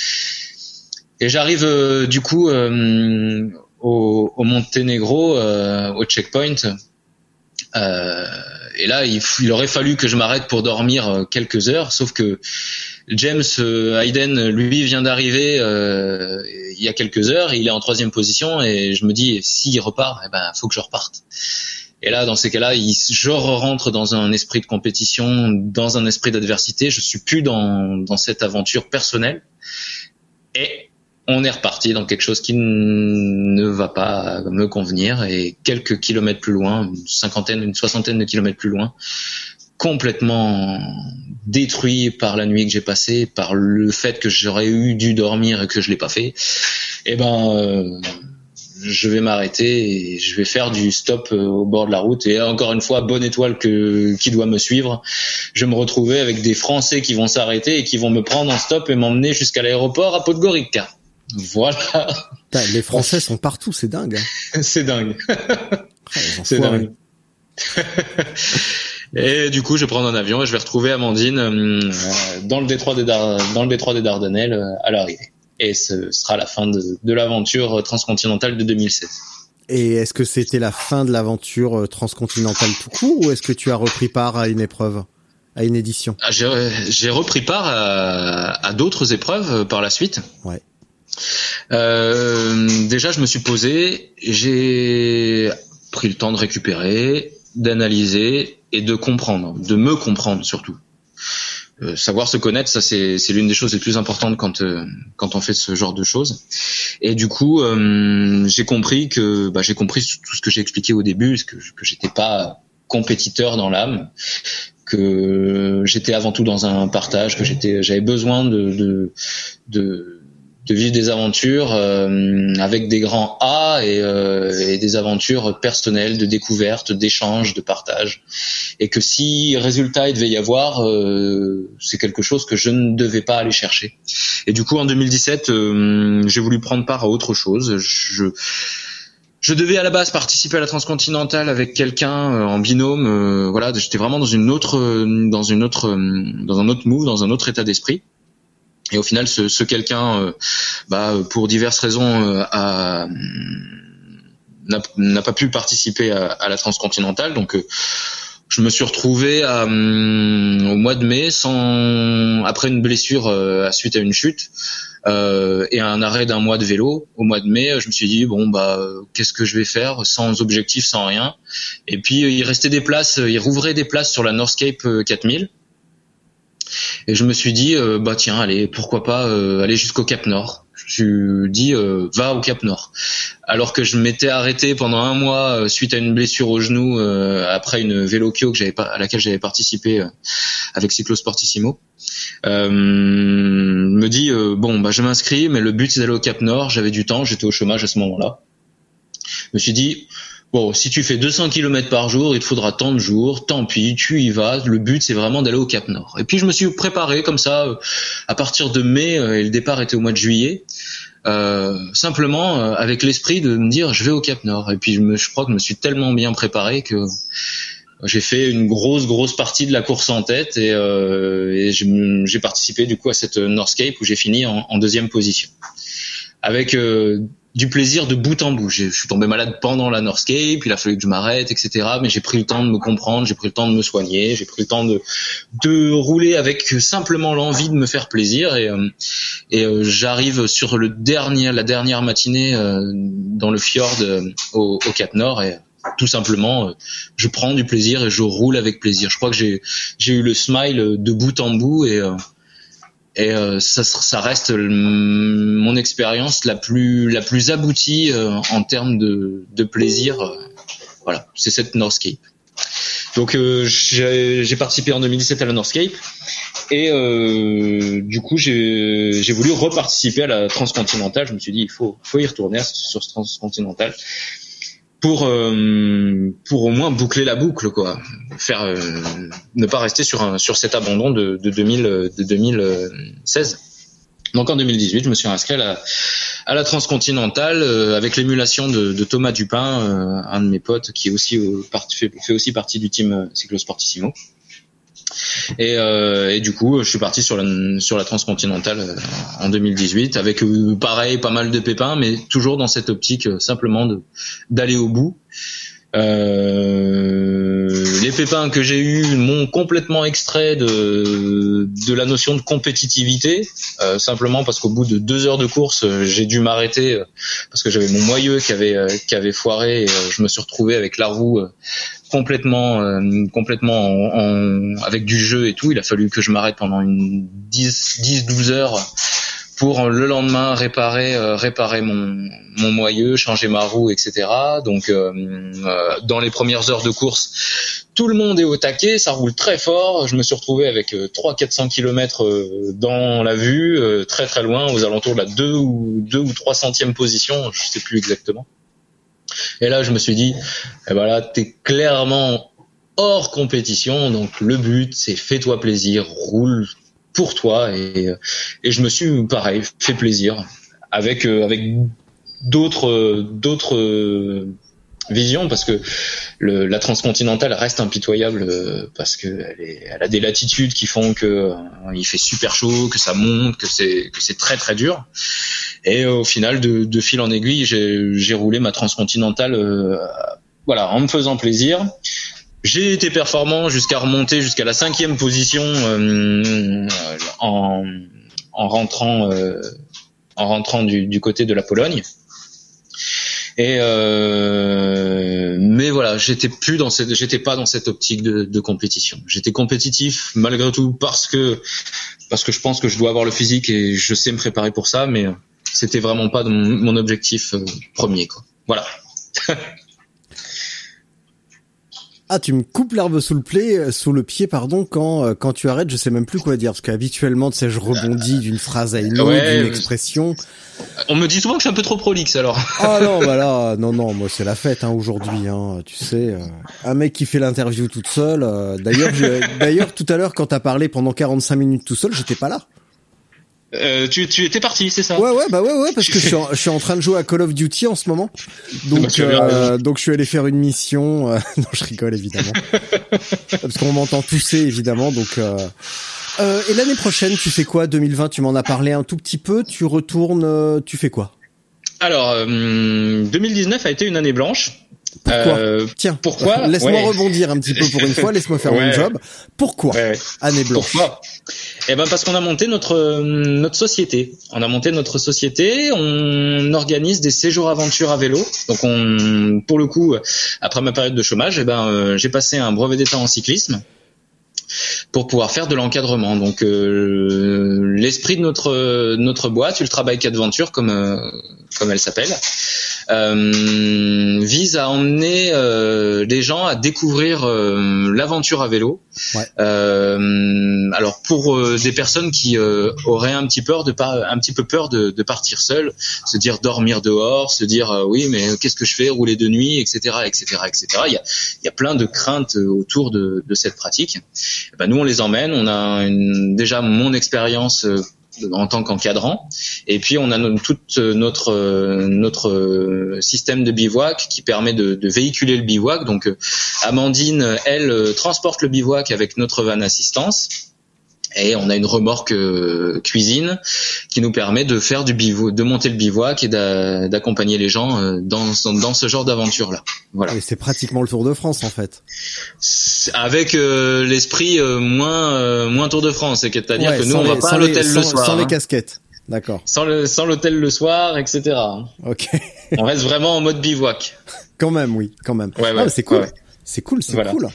et j'arrive euh, du coup au, au Monténégro, au checkpoint. Euh, et là, il, il, aurait fallu que je m'arrête pour dormir euh, quelques heures, sauf que James euh, Hayden, lui, vient d'arriver euh, il y a quelques heures, il est en troisième position, et je me dis, s'il repart, eh ben, faut que je reparte. Et là, dans ces cas-là, je rentre dans un esprit de compétition, dans un esprit d'adversité. Je suis plus dans, dans cette aventure personnelle. Et on est reparti dans quelque chose qui ne va pas me convenir et quelques kilomètres plus loin, une cinquantaine, une soixantaine de kilomètres plus loin, complètement détruit par la nuit que j'ai passée, par le fait que j'aurais eu dû dormir et que je l'ai pas fait, eh ben euh, je vais m'arrêter et je vais faire du stop euh, au bord de la route. Et encore une fois bonne étoile que qui doit me suivre. Je vais me retrouver avec des français qui vont s'arrêter et qui vont me prendre en stop et m'emmener jusqu'à l'aéroport à Podgorica voilà. Les Français sont partout, c'est dingue. Hein. c'est dingue. c'est dingue. Et du coup, je vais prendre un avion et je vais retrouver Amandine euh, dans le détroit des Dar- dans le détroit des Dardanelles euh, à l'arrivée. Et ce sera la fin de, de l'aventure transcontinentale de 2016. Et est-ce que c'était la fin de l'aventure euh, transcontinentale tout court ou est-ce que tu as repris part à une épreuve, à une édition? Ah, J'ai repris part à, à d'autres épreuves euh, par la suite. Ouais. Euh, déjà, je me suis posé, j'ai pris le temps de récupérer, d'analyser et de comprendre, de me comprendre surtout. Euh, savoir se connaître, ça c'est l'une des choses les plus importantes quand euh, quand on fait ce genre de choses. Et du coup, euh, j'ai compris que bah, j'ai compris tout ce que j'ai expliqué au début, que j'étais pas compétiteur dans l'âme, que j'étais avant tout dans un partage, que j'avais besoin de de, de de vivre des aventures euh, avec des grands A et, euh, et des aventures personnelles, de découverte, d'échange, de partage. Et que si résultat il devait y avoir, euh, c'est quelque chose que je ne devais pas aller chercher. Et du coup, en 2017, euh, j'ai voulu prendre part à autre chose. Je, je devais à la base participer à la transcontinentale avec quelqu'un euh, en binôme. euh, voilà, j'étais vraiment dans une autre, dans une autre, dans un autre move, dans un autre état d'esprit. Et au final, ce, ce quelqu'un, euh, bah, pour diverses raisons, euh, a- n'a pas pu participer à, à la transcontinentale. Donc, euh, je me suis retrouvé à, hum, au mois de mai, sans après une blessure euh, à suite à une chute euh, et un arrêt d'un mois de vélo. Au mois de mai, je me suis dit bon bah euh, qu'est-ce que je vais faire sans objectif, sans rien? Et puis euh, il restait des places, euh, il rouvrait des places sur la Northscape euh, 4000. Et je me suis dit, euh, bah tiens, allez, pourquoi pas euh, aller jusqu'au Cap Nord. Je me suis dit, euh, va au Cap Nord. Alors que je m'étais arrêté pendant un mois euh, suite à une blessure au genou euh, après une vélocchio que j'avais à laquelle j'avais participé avec Cyclosportissimo. Euh, me dit, bon, bah je m'inscris, mais le but c'est d'aller au Cap Nord. J'avais du temps, j'étais au chômage à ce moment-là. Je me suis dit, Bon, si tu fais 200 km par jour, il te faudra tant de jours, tant pis, tu y vas. Le but, c'est vraiment d'aller au Cap Nord. Et puis, je me suis préparé comme ça, euh, à partir de mai, euh, et le départ était au mois de juillet, euh, simplement euh, avec l'esprit de me dire, je vais au Cap Nord. Et puis, je, me, je crois que je me suis tellement bien préparé que j'ai fait une grosse, grosse partie de la course en tête et, euh, et j'ai participé du coup à cette Northscape où j'ai fini en, en deuxième position. Avec euh, du plaisir de bout en bout. Je suis tombé malade pendant la Northscape, il a fallu que je m'arrête, etc. Mais j'ai pris le temps de me comprendre, j'ai pris le temps de me soigner, j'ai pris le temps de, de rouler avec simplement l'envie de me faire plaisir. Et, euh, et euh, j'arrive sur le dernier, la dernière matinée euh, dans le fjord au, au Cap Nord et tout simplement, je prends du plaisir et je roule avec plaisir. Je crois que j'ai eu le smile de bout en bout et et euh, ça, ça reste mon expérience la plus la plus aboutie euh, en termes de, de plaisir. euh, voilà, c'est cette Northscape. Donc euh, j'ai participé en 2017 à la Northscape et euh, du coup j'ai j'ai voulu reparticiper à la transcontinentale. Je me suis dit il faut faut y retourner sur ce transcontinental pour euh, pour au moins boucler la boucle quoi. Faire euh, ne pas rester sur un sur cet abandon de de 2000 de 2016 donc en 2018 je me suis inscrit à la à la transcontinentale euh, avec l'émulation de, de Thomas Dupin euh, un de mes potes qui est aussi euh, part- fait, fait aussi partie du team euh, Cyclosportissimo et, euh, et du coup, je suis parti sur la, sur la transcontinentale euh, en 2018 avec euh, pareil pas mal de pépins, mais toujours dans cette optique simplement d'aller au bout. Euh, les pépins que j'ai eus m'ont complètement extrait de de la notion de compétitivité, euh, simplement parce qu'au bout de deux heures de course, euh, j'ai dû m'arrêter euh, parce que j'avais mon moyeu qui avait qui avait foiré et je me suis retrouvé avec la roue euh, complètement complètement en, en- avec du jeu et tout. Il a fallu que je m'arrête pendant une 10 10 12 heures pour euh, le lendemain réparer euh, réparer mon moyeu changer ma roue etc donc euh, euh, dans les premières heures de course tout le monde est au taquet ça roule très fort. Je me suis retrouvé avec euh, 3 400 km dans la vue euh, très très loin aux alentours de la 2 ou 2 ou 3 centième position je sais plus exactement. Et là, je me suis dit, eh ben là, t'es clairement hors compétition, donc le but, c'est fais-toi plaisir, roule pour toi, et, et je me suis, pareil, fait plaisir avec euh, avec d'autres d'autres vision parce que le, la transcontinentale reste impitoyable euh, parce que elle, est, elle, a des latitudes qui font que euh, il fait super chaud, que ça monte, que c'est que c'est très très dur. Et au final, de, de fil en aiguille, j'ai roulé ma transcontinentale, euh, voilà, en me faisant plaisir. J'ai été performant jusqu'à remonter jusqu'à la cinquième position en, en rentrant en rentrant du, côté de la Pologne. Et euh, mais voilà, j'étais plus dans cette, j'étais pas dans cette optique de, compétition. J'étais compétitif malgré tout parce que parce que je pense que je dois avoir le physique et je sais me préparer pour ça, mais c'était vraiment pas mon, objectif euh, premier. Voilà. Ah, tu me coupes l'herbe sous le pied, euh, sous le pied, pardon, quand euh, quand tu arrêtes, je sais même plus quoi dire parce qu'habituellement, tu sais, je rebondis d'une phrase à une autre, d'une expression. On me dit souvent que je suis un peu trop prolixe alors. Ah non, bah là, non non, moi c'est la fête hein, aujourd'hui hein, tu sais, euh, un mec qui fait l'interview toute seule. d'ailleurs, d'ailleurs tout à l'heure quand t'as parlé pendant 45 minutes tout seul, j'étais pas là. Euh, tu, tu étais parti, c'est ça Ouais, ouais, bah ouais, ouais, parce que je suis, en, je suis en train de jouer à Call of Duty en ce moment. Donc, euh, donc je suis allé faire une mission. Euh, non, je rigole évidemment, parce qu'on m'entend tousser évidemment. Donc, euh, euh, et l'année prochaine, tu fais quoi 2020 Tu m'en as parlé un tout petit peu. Tu retournes, tu fais quoi? Alors, 2019 a été une année blanche. Pourquoi euh, Tiens, pourquoi Laisse-moi rebondir un petit peu pour une fois. Laisse-moi faire mon job. Pourquoi Année blanche. Pourquoi Eh ben parce qu'on a monté notre notre société. On a monté notre société. On organise des séjours aventures à vélo. Donc on, pour le coup, après ma période de chômage, eh ben euh, j'ai passé un brevet d'état en cyclisme pour pouvoir faire de l'encadrement. Donc euh, l'esprit de notre notre boîte, Ultra Bike Adventure, comme euh, comme elle s'appelle, euh, vise à emmener euh, les gens à découvrir euh, l'aventure à vélo. Ouais. alors pour des personnes qui auraient un petit peur de pas un petit peu peur de, de partir seul, se dire dormir dehors, se dire oui mais qu'est-ce que je fais rouler de nuit, etc. etc. etc. Il y a, il y a plein de craintes autour de, de cette pratique. Eh ben, nous on les emmène, on a une, déjà mon expérience en tant qu'encadrant. Et puis on a tout notre notre système de bivouac qui permet de, de véhiculer le bivouac. Donc Amandine, elle transporte le bivouac avec notre van assistance et on a une remorque euh, cuisine qui nous permet de faire du bivouac, de monter le bivouac et d'accompagner les gens euh, dans, dans ce genre d'aventure là. Voilà. Et c'est pratiquement le Tour de France en fait. Avec euh, l'esprit moins moins Tour de France, c'est-à-dire que nous on va pas à l'hôtel le soir. Sans les hein. casquettes. D'accord. Sans le sans l'hôtel le soir, etc. Ok. on reste vraiment en mode bivouac. Quand même, oui, quand même. Ouais, ouais. Ah, c'est cool. C'est cool, c'est cool.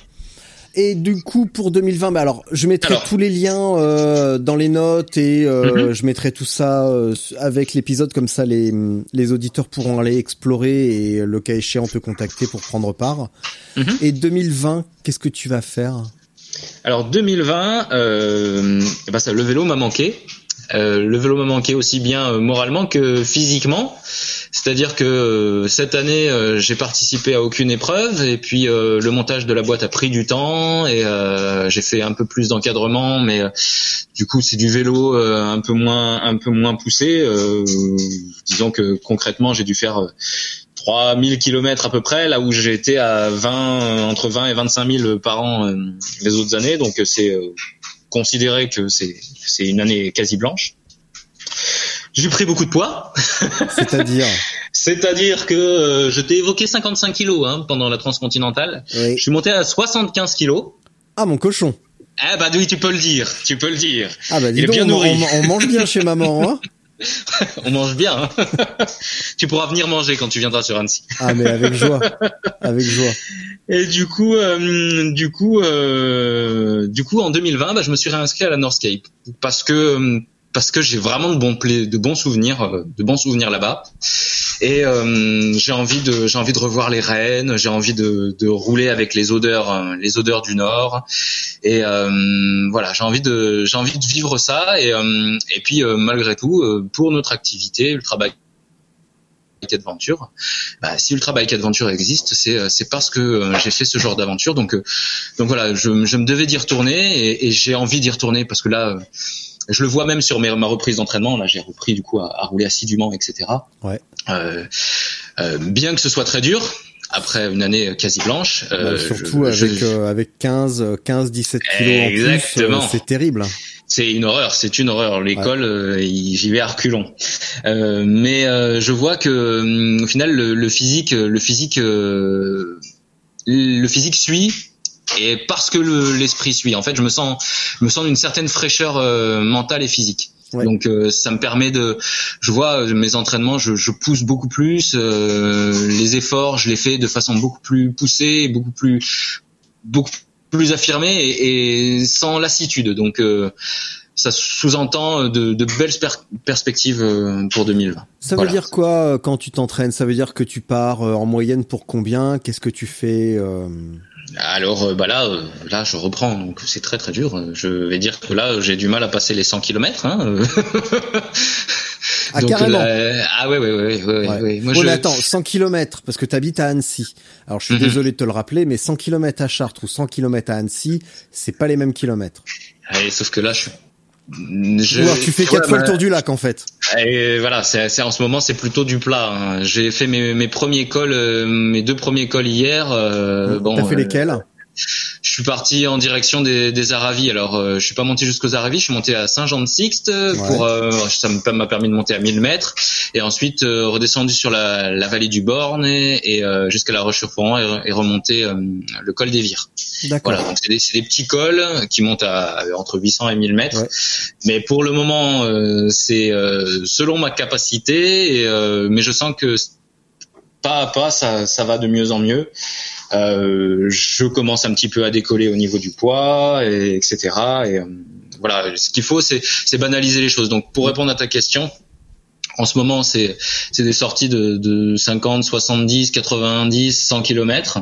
Et du coup, pour 2020, bah alors, je mettrai tous les liens euh, dans les notes et euh, mhm. je mettrai tout ça euh, avec l'épisode comme ça, les les auditeurs pourront aller explorer et le cas échéant te contacter pour prendre part. Mhm. Et 2020, qu'est-ce que tu vas faire? Alors 2020, euh, bah ça, le vélo m'a manqué. Euh, le vélo m'a manqué aussi bien moralement que physiquement. C'est-à-dire que euh, cette année, euh, j'ai participé à aucune épreuve et puis euh, le montage de la boîte a pris du temps et j'ai fait un peu plus d'encadrement, mais du coup c'est du vélo un peu moins un peu moins poussé. disons que concrètement, j'ai dû faire 3000 km à peu près, là où j'ai été à 20 entre 20 et 25 000 par an les autres années, donc c'est considéré que c'est c'est une année quasi blanche. J'ai pris beaucoup de poids. C'est-à-dire C'est-à-dire que euh, je t'ai évoqué 55 kilos hein, pendant la transcontinentale. Je suis monté à 75 kilos. Ah mon cochon. Ah bah oui, tu peux le dire, tu peux le dire. Ah bah dis Il est bien nourri. On, mange bien chez maman, hein On mange bien. Hein tu pourras venir manger quand tu viendras sur Annecy. ah mais avec joie, avec joie. Et du coup, euh, du coup, euh, du coup, en 2020, bah, je me suis réinscrit à la Northscape parce que euh, parce que j'ai vraiment de bons de bons souvenirs, euh, de bons souvenirs là-bas. Et euh, j'ai envie de j'ai envie de revoir les rennes, j'ai envie de, de rouler avec les odeurs euh, les odeurs du nord. Et voilà, j'ai envie de j'ai envie de vivre ça. Et et puis malgré tout, pour notre activité, Ultra Bike Adventure. Bah, si Ultra Bike Adventure existe, c'est c'est parce que j'ai fait ce genre d'aventure. Donc donc voilà, je, je me devais d'y retourner et, et j'ai envie d'y retourner parce que là je le vois même sur ma reprise d'entraînement. Là, j'ai repris du coup à, rouler assidûment, etc. Ouais. Euh, euh, bien que ce soit très dur, après une année quasi blanche. Bah, surtout avec avec 15 15 17 kilos Exactement. en plus, c'est terrible. C'est une horreur, c'est une horreur. L'école, j'y vais à reculons. mais je vois que au final le, physique, le physique, le physique suit et parce que l'esprit suit. En fait, je me sens, je me sens d'une certaine fraîcheur mentale et physique. Donc euh, ça me permet de, je vois euh, mes entraînements, je, je pousse beaucoup plus, euh, les efforts, je les fais de façon beaucoup plus poussée, beaucoup plus, beaucoup plus affirmée et, sans lassitude. Donc ça sous-entend de, de, belles perspectives pour 2020. Ça veut dire quoi quand tu t'entraînes? Ça veut dire que tu pars en moyenne pour combien? Qu'est-ce que tu fais alors euh, bah là, euh, là je reprends, donc c'est très très dur. Je vais dire que là j'ai du mal à passer les 100 km. Hein. ah carrément. ah ouais ouais ouais ouais. ouais. Moi, attends, 100 km parce que tu habites à Annecy. Alors je suis mhm. désolé de te le rappeler, mais 100 km à Chartres ou 100 km à Annecy, c'est pas les mêmes kilomètres. sauf que là je suis je, tu fais quatre fois le tour du lac en fait. Et voilà, c'est en ce moment c'est plutôt du plat. Hein. J'ai fait mes, mes premiers cols, euh, mes deux premiers cols hier. Euh, bon, T'as fait lesquels euh, je suis parti en direction des, des Aravis. Alors, euh, je suis pas monté jusqu'aux Aravis, je suis monté à Saint-Jean-de-Sixte pour euh, ça m'a permis de monter à 1000 mètres et ensuite euh, redescendu sur la, la, vallée du Borne et, et jusqu'à la Roche-sur-Foron et, remonté le col des Vires. Voilà, donc c'est des, des, petits cols qui montent à, entre 800 et 1000 mètres. Mais pour le moment, c'est selon ma capacité, et, mais je sens que pas à pas, ça, ça va de mieux en mieux. Euh, je commence un petit peu à décoller au niveau du poids, et, etc. Et euh, voilà, ce qu'il faut, c'est banaliser les choses. Donc, pour répondre à ta question, en ce moment, c'est des sorties de, de 50, 70, 90, 100 km.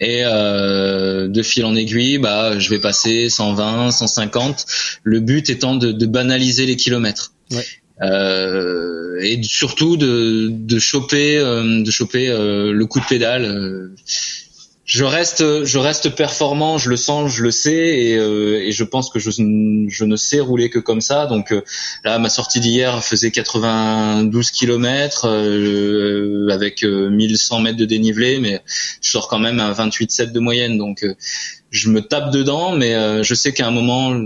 Et euh, de fil en aiguille, bah, je vais passer 120, 150. Le but étant de, de banaliser les kilomètres. Euh, et surtout de, de choper, euh, de choper euh, le coup de pédale je reste, je reste performant, je le sens, je le sais, et, euh, et je pense que je, je, ne sais rouler que comme ça. Donc euh, là, ma sortie d'hier faisait 92 km euh, avec 1100 mètres de dénivelé, mais je sors quand même à 28,7 de moyenne. Donc je me tape dedans, mais je sais qu'à un moment,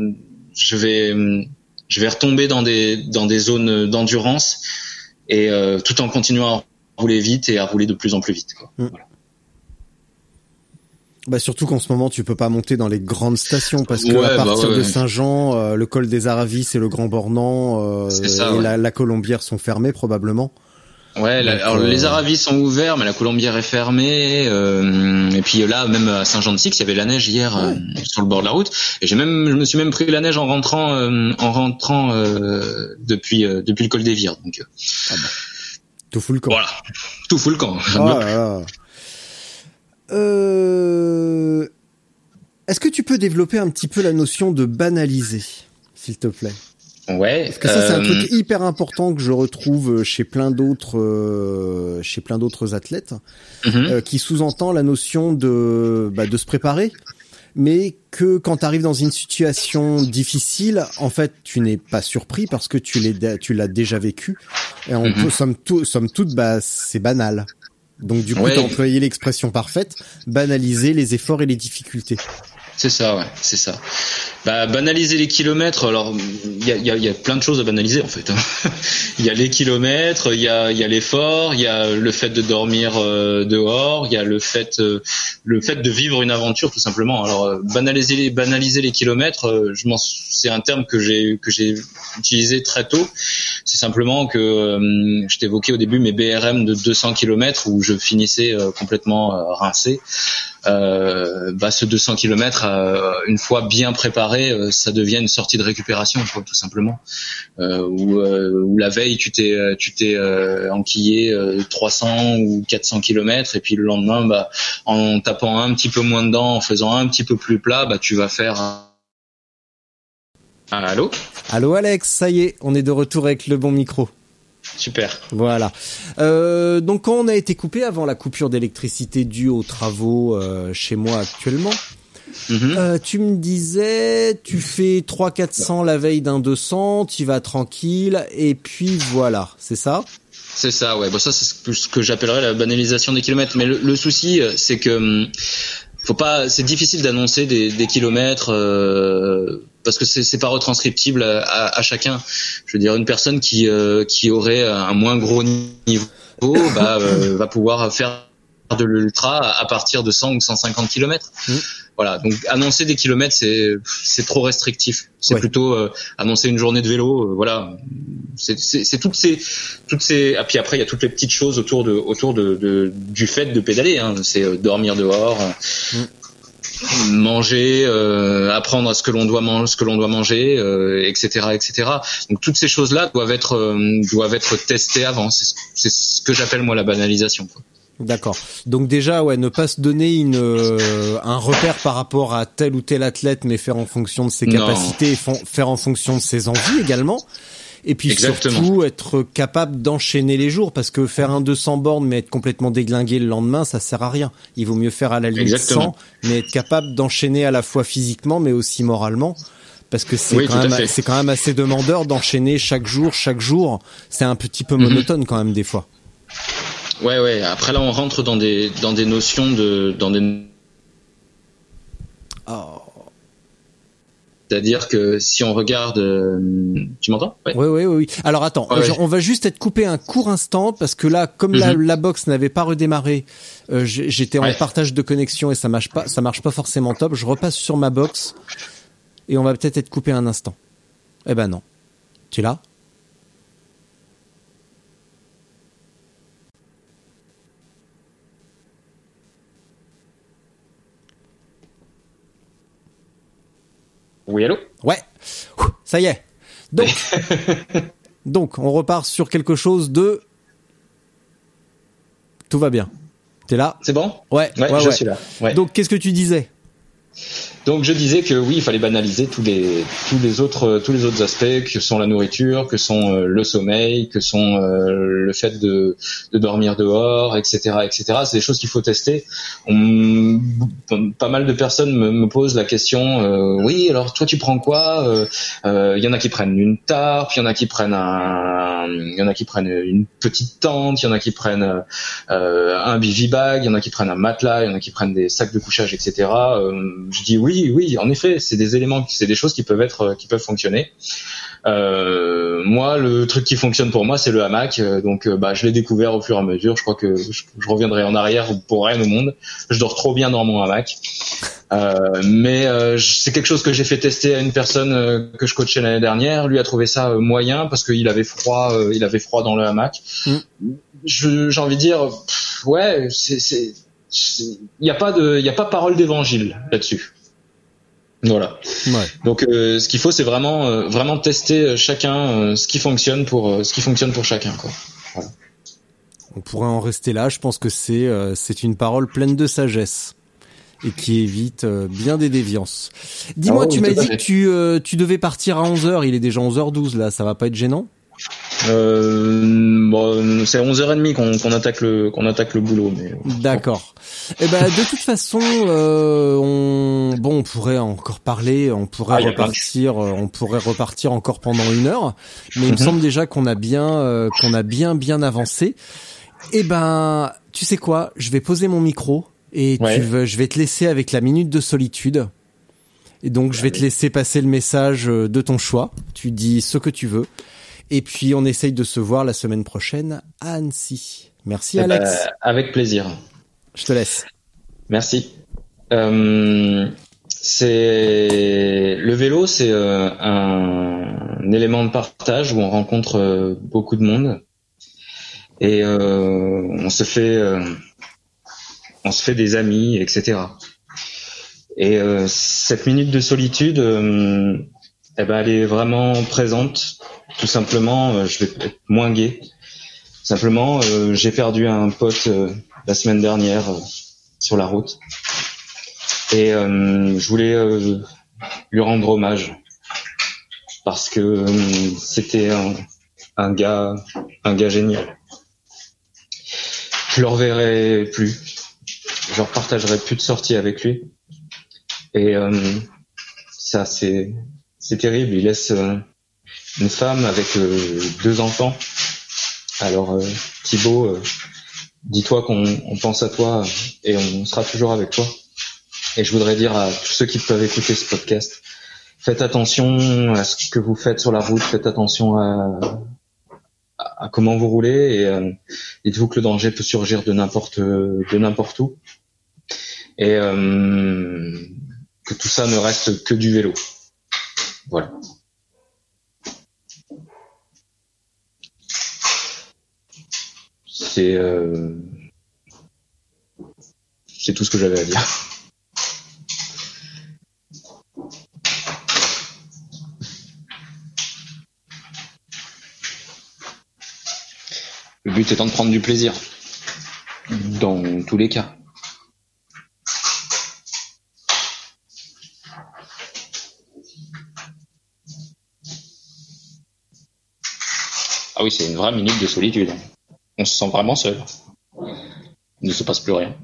je vais, je vais retomber dans des dans des zones d'endurance, et tout en continuant à rouler vite et à rouler de plus en plus vite. Quoi. Mm. Voilà. Bah surtout qu'en ce moment tu peux pas monter dans les grandes stations parce que à bah partir de Saint-Jean, euh, le col des Aravis et le Grand Bornand euh, et la, la, Colombière sont fermés probablement. Ouais, alors euh, les Aravis sont ouverts, mais la Colombière est fermée. et puis là, même à Saint-Jean-de-Six, il y avait la neige hier sur le bord de la route. Et j'ai même, je me suis même pris la neige en rentrant, en rentrant depuis depuis le col des Vires. Donc ah bah. tout fout le camp. Voilà, tout fout le camp. Euh... Est-ce que tu peux développer un petit peu la notion de banaliser, s'il te plaît? Ouais. Parce que ça c'est un truc euh, hyper important que je retrouve chez plein d'autres euh, chez plein d'autres athlètes, mhm. euh, qui sous-entend la notion de bah, de se préparer, mais que quand tu arrives dans une situation difficile, en fait, tu n'es pas surpris parce que tu l'as tu l'as déjà vécu. Et on mhm. peut somme, tout, somme toute, bah c'est banal. Donc du coup, tu as employé l'expression parfaite, banaliser les efforts et les difficultés. C'est ça, ouais, c'est ça. Bah, banaliser les kilomètres. Alors, il y a, y, a, plein de choses à banaliser en fait. Hein. Il y a les kilomètres, il y a, y a l'effort, il y a le fait de dormir euh, dehors, il y a le fait, euh, le fait de vivre une aventure tout simplement. Alors, euh, banaliser les, banaliser les kilomètres, je m'en, c'est un terme que j'ai que j'ai utilisé très tôt. C'est simplement que je t'évoquais au début mes BRM de 200 kilomètres où je finissais complètement rincé bah, ce 200 km, euh, une fois bien préparé, euh, ça devient une sortie de récupération, quoi, tout simplement. Euh, où, où, la veille, tu t'es, tu t'es enquillé 300 ou 400 km, et puis le lendemain, bah, en tapant un petit peu moins dedans, en faisant un petit peu plus plat, bah, tu vas faire. Allô? Allô Alex, ça y est, on est de retour avec le bon micro. Super. Voilà. Euh, donc quand on a été coupé avant la coupure d'électricité due aux travaux euh, chez moi actuellement, Mhm. Euh, tu me disais, tu fais 300-400 la veille d'un 200, tu vas tranquille, et puis voilà, c'est ça? C'est ça, ouais. Bon, ça, c'est ce que j'appellerais la banalisation des kilomètres. Mais le, le souci, c'est que hum, faut pas. C'est difficile d'annoncer des, des kilomètres parce que c'est pas retranscriptible à, à, à chacun. Je veux dire, une personne qui euh, qui aurait un moins gros niveau bah, euh, va pouvoir faire de l'ultra à partir de 100 ou 150 kilomètres. Mm. Voilà. Donc annoncer des kilomètres, c'est c'est trop restrictif. C'est Ouais. plutôt euh, annoncer une journée de vélo. euh, voilà. C'est toutes ces toutes ces. Ah, puis après, il y a toutes les petites choses autour de autour de, de du fait de pédaler. Hein. C'est euh, dormir dehors. euh, manger, euh, apprendre à ce que l'on doit manger, ce que l'on doit manger, euh, etc., etc. Donc toutes ces choses-là doivent être euh, doivent être testées avant. C'est ce que j'appelle moi la banalisation. D'accord. Donc déjà, ouais, ne pas se donner une euh, un repère par rapport à tel ou tel athlète, mais faire en fonction de ses capacités et faire en fonction de ses envies également. Et puis Exactement. surtout être capable d'enchaîner les jours, parce que faire un 200 bornes mais être complètement déglingué le lendemain, ça sert à rien. Il vaut mieux faire à la limite Exactement. 100, mais être capable d'enchaîner à la fois physiquement, mais aussi moralement. Parce que c'est Oui, quand même assez demandeur d'enchaîner chaque jour, chaque jour. C'est un petit peu Mhm. monotone quand même des fois. Ouais, ouais. Après là, on rentre dans des dans des notions de dans des Oh. C'est-à-dire que si on regarde, euh, tu m'entends? Ouais. Oui, oui, oui. oui. Alors attends, Ouais, je- ouais. on va juste être coupé un court instant parce que là, comme la, Mhm. la box n'avait pas redémarré, euh, j'étais en partage de connexion et ça marche pas, ça marche pas forcément top. Je repasse sur ma box et on va peut-être être coupé un instant. Eh ben non. Tu es là? Oui, allô? Ouais. Ça y est. Donc, donc, on repart sur quelque chose de. Tout va bien. T'es là? C'est bon? Ouais. Ouais, ouais, je ouais. suis là. Ouais. Donc, qu'est-ce que tu disais? Donc je disais que oui, il fallait banaliser tous les tous les autres tous les autres aspects que sont la nourriture, que sont euh, le sommeil, que sont euh, le fait de, dormir dehors, etc., etc. C'est des choses qu'il faut tester. Pas mal de personnes me, posent la question. euh, oui, alors toi tu prends quoi Il y en a qui prennent une tarpe, il y en a qui prennent un, il y en a qui prennent une petite tente, il y en a qui prennent un bivy-bag, il y en a qui prennent un matelas, il y en a qui prennent des sacs de couchage, etc. Je dis oui, oui, en effet, c'est des éléments, c'est des choses qui peuvent être, qui peuvent fonctionner. Euh, moi, le truc qui fonctionne pour moi, c'est le hamac. Euh, Donc, euh, bah, je l'ai découvert au fur et à mesure. Je crois que je, je reviendrai en arrière pour rien au monde. Je dors trop bien dans mon hamac. Euh, mais euh, c'est quelque chose que j'ai fait tester à une personne euh, que je coachais l'année dernière. Lui a trouvé ça euh, moyen parce qu'il avait froid, euh, il avait froid dans le hamac. Mm. J'ai envie de dire, pff, ouais, c'est, il n'y a pas de, il a pas parole d'évangile là-dessus. Voilà. Ouais. Donc, euh, ce qu'il faut, c'est vraiment, euh, vraiment tester euh, chacun euh, ce qui fonctionne pour, euh, ce qui fonctionne pour chacun, quoi. On pourrait en rester là. Je pense que c'est euh, c'est une parole pleine de sagesse et qui évite euh, bien des déviances. Dis-moi, Ah tu m'as dit que tu, euh, tu devais partir à 11h. Il est déjà 11h12 là. Ça va pas être gênant? Euh, bon, c'est à 11h30 qu'on qu'on attaque le, qu'on attaque le boulot, mais. D'accord. Eh ben de toute façon, euh, on bon, on pourrait encore parler, on pourrait Ah, repartir, euh, on pourrait repartir encore pendant une heure, mais il me Mhm. semble déjà qu'on a bien, euh, qu'on a bien bien avancé. Eh ben, tu sais quoi Je vais poser mon micro et Ouais. tu veux, je vais te laisser avec la minute de solitude. Et donc je vais te laisser passer le message de ton choix. Tu dis ce que tu veux. Et puis on essaye de se voir la semaine prochaine à Annecy. Merci Eh ben, Alex. avec plaisir. Je te laisse. Merci. Euh, c'est le vélo, c'est euh, un, élément de partage où on rencontre euh, beaucoup de monde et on se fait, on se fait des amis, etc. Et cette minute de solitude, eh ben, elle est vraiment présente. Tout simplement, euh, je vais être moins gai. Simplement, euh, j'ai perdu un pote euh, la semaine dernière. sur la route. Et je voulais lui rendre hommage parce que c'était un, gars, un gars génial. Je le reverrai plus. Je repartagerai plus de sorties avec lui. Et ça, c'est c'est terrible. Il laisse une femme avec euh, deux enfants. Alors euh, Thibaut, euh, dis-toi qu'on on pense à toi et on sera toujours avec toi. Et je voudrais dire à tous ceux qui peuvent écouter ce podcast, faites attention à ce que vous faites sur la route, faites attention à, à comment vous roulez et dites-vous que le danger peut surgir de n'importe de n'importe où et que tout ça ne reste que du vélo. Voilà. C'est euh, c'est tout ce que j'avais à dire. Le but étant de prendre du plaisir. Dans tous les cas. Ah oui, c'est une vraie minute de solitude. On se sent vraiment seul. Il ne se passe plus rien.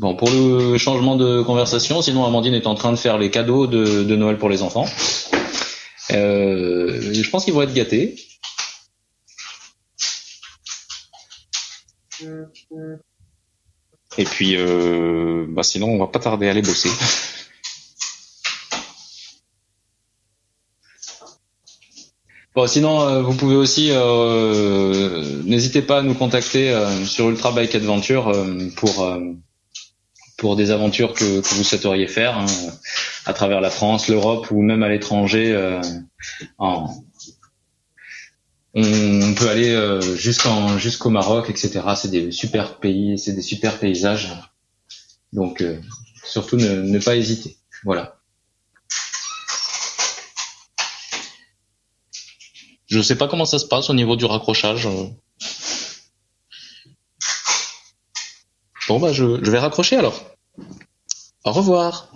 Bon, pour le changement de conversation, sinon Amandine est en train de faire les cadeaux de, de Noël pour les enfants. Euh, je pense qu'ils vont être gâtés. Et puis, euh, bah sinon, on va pas tarder à aller bosser. Bon, sinon, euh, vous pouvez aussi, euh, n'hésitez pas à nous contacter euh, sur Ultra Bike Adventure euh, pour euh, pour des aventures que, que vous souhaiteriez faire hein, à travers la France, l'Europe ou même à l'étranger. euh, en- on peut aller jusqu'en jusqu'au Maroc, etc. C'est des super pays, c'est des super paysages. Donc surtout ne, ne pas hésiter. Voilà. Je sais pas comment ça se passe au niveau du raccrochage. Bon bah je, je vais raccrocher alors. Au revoir.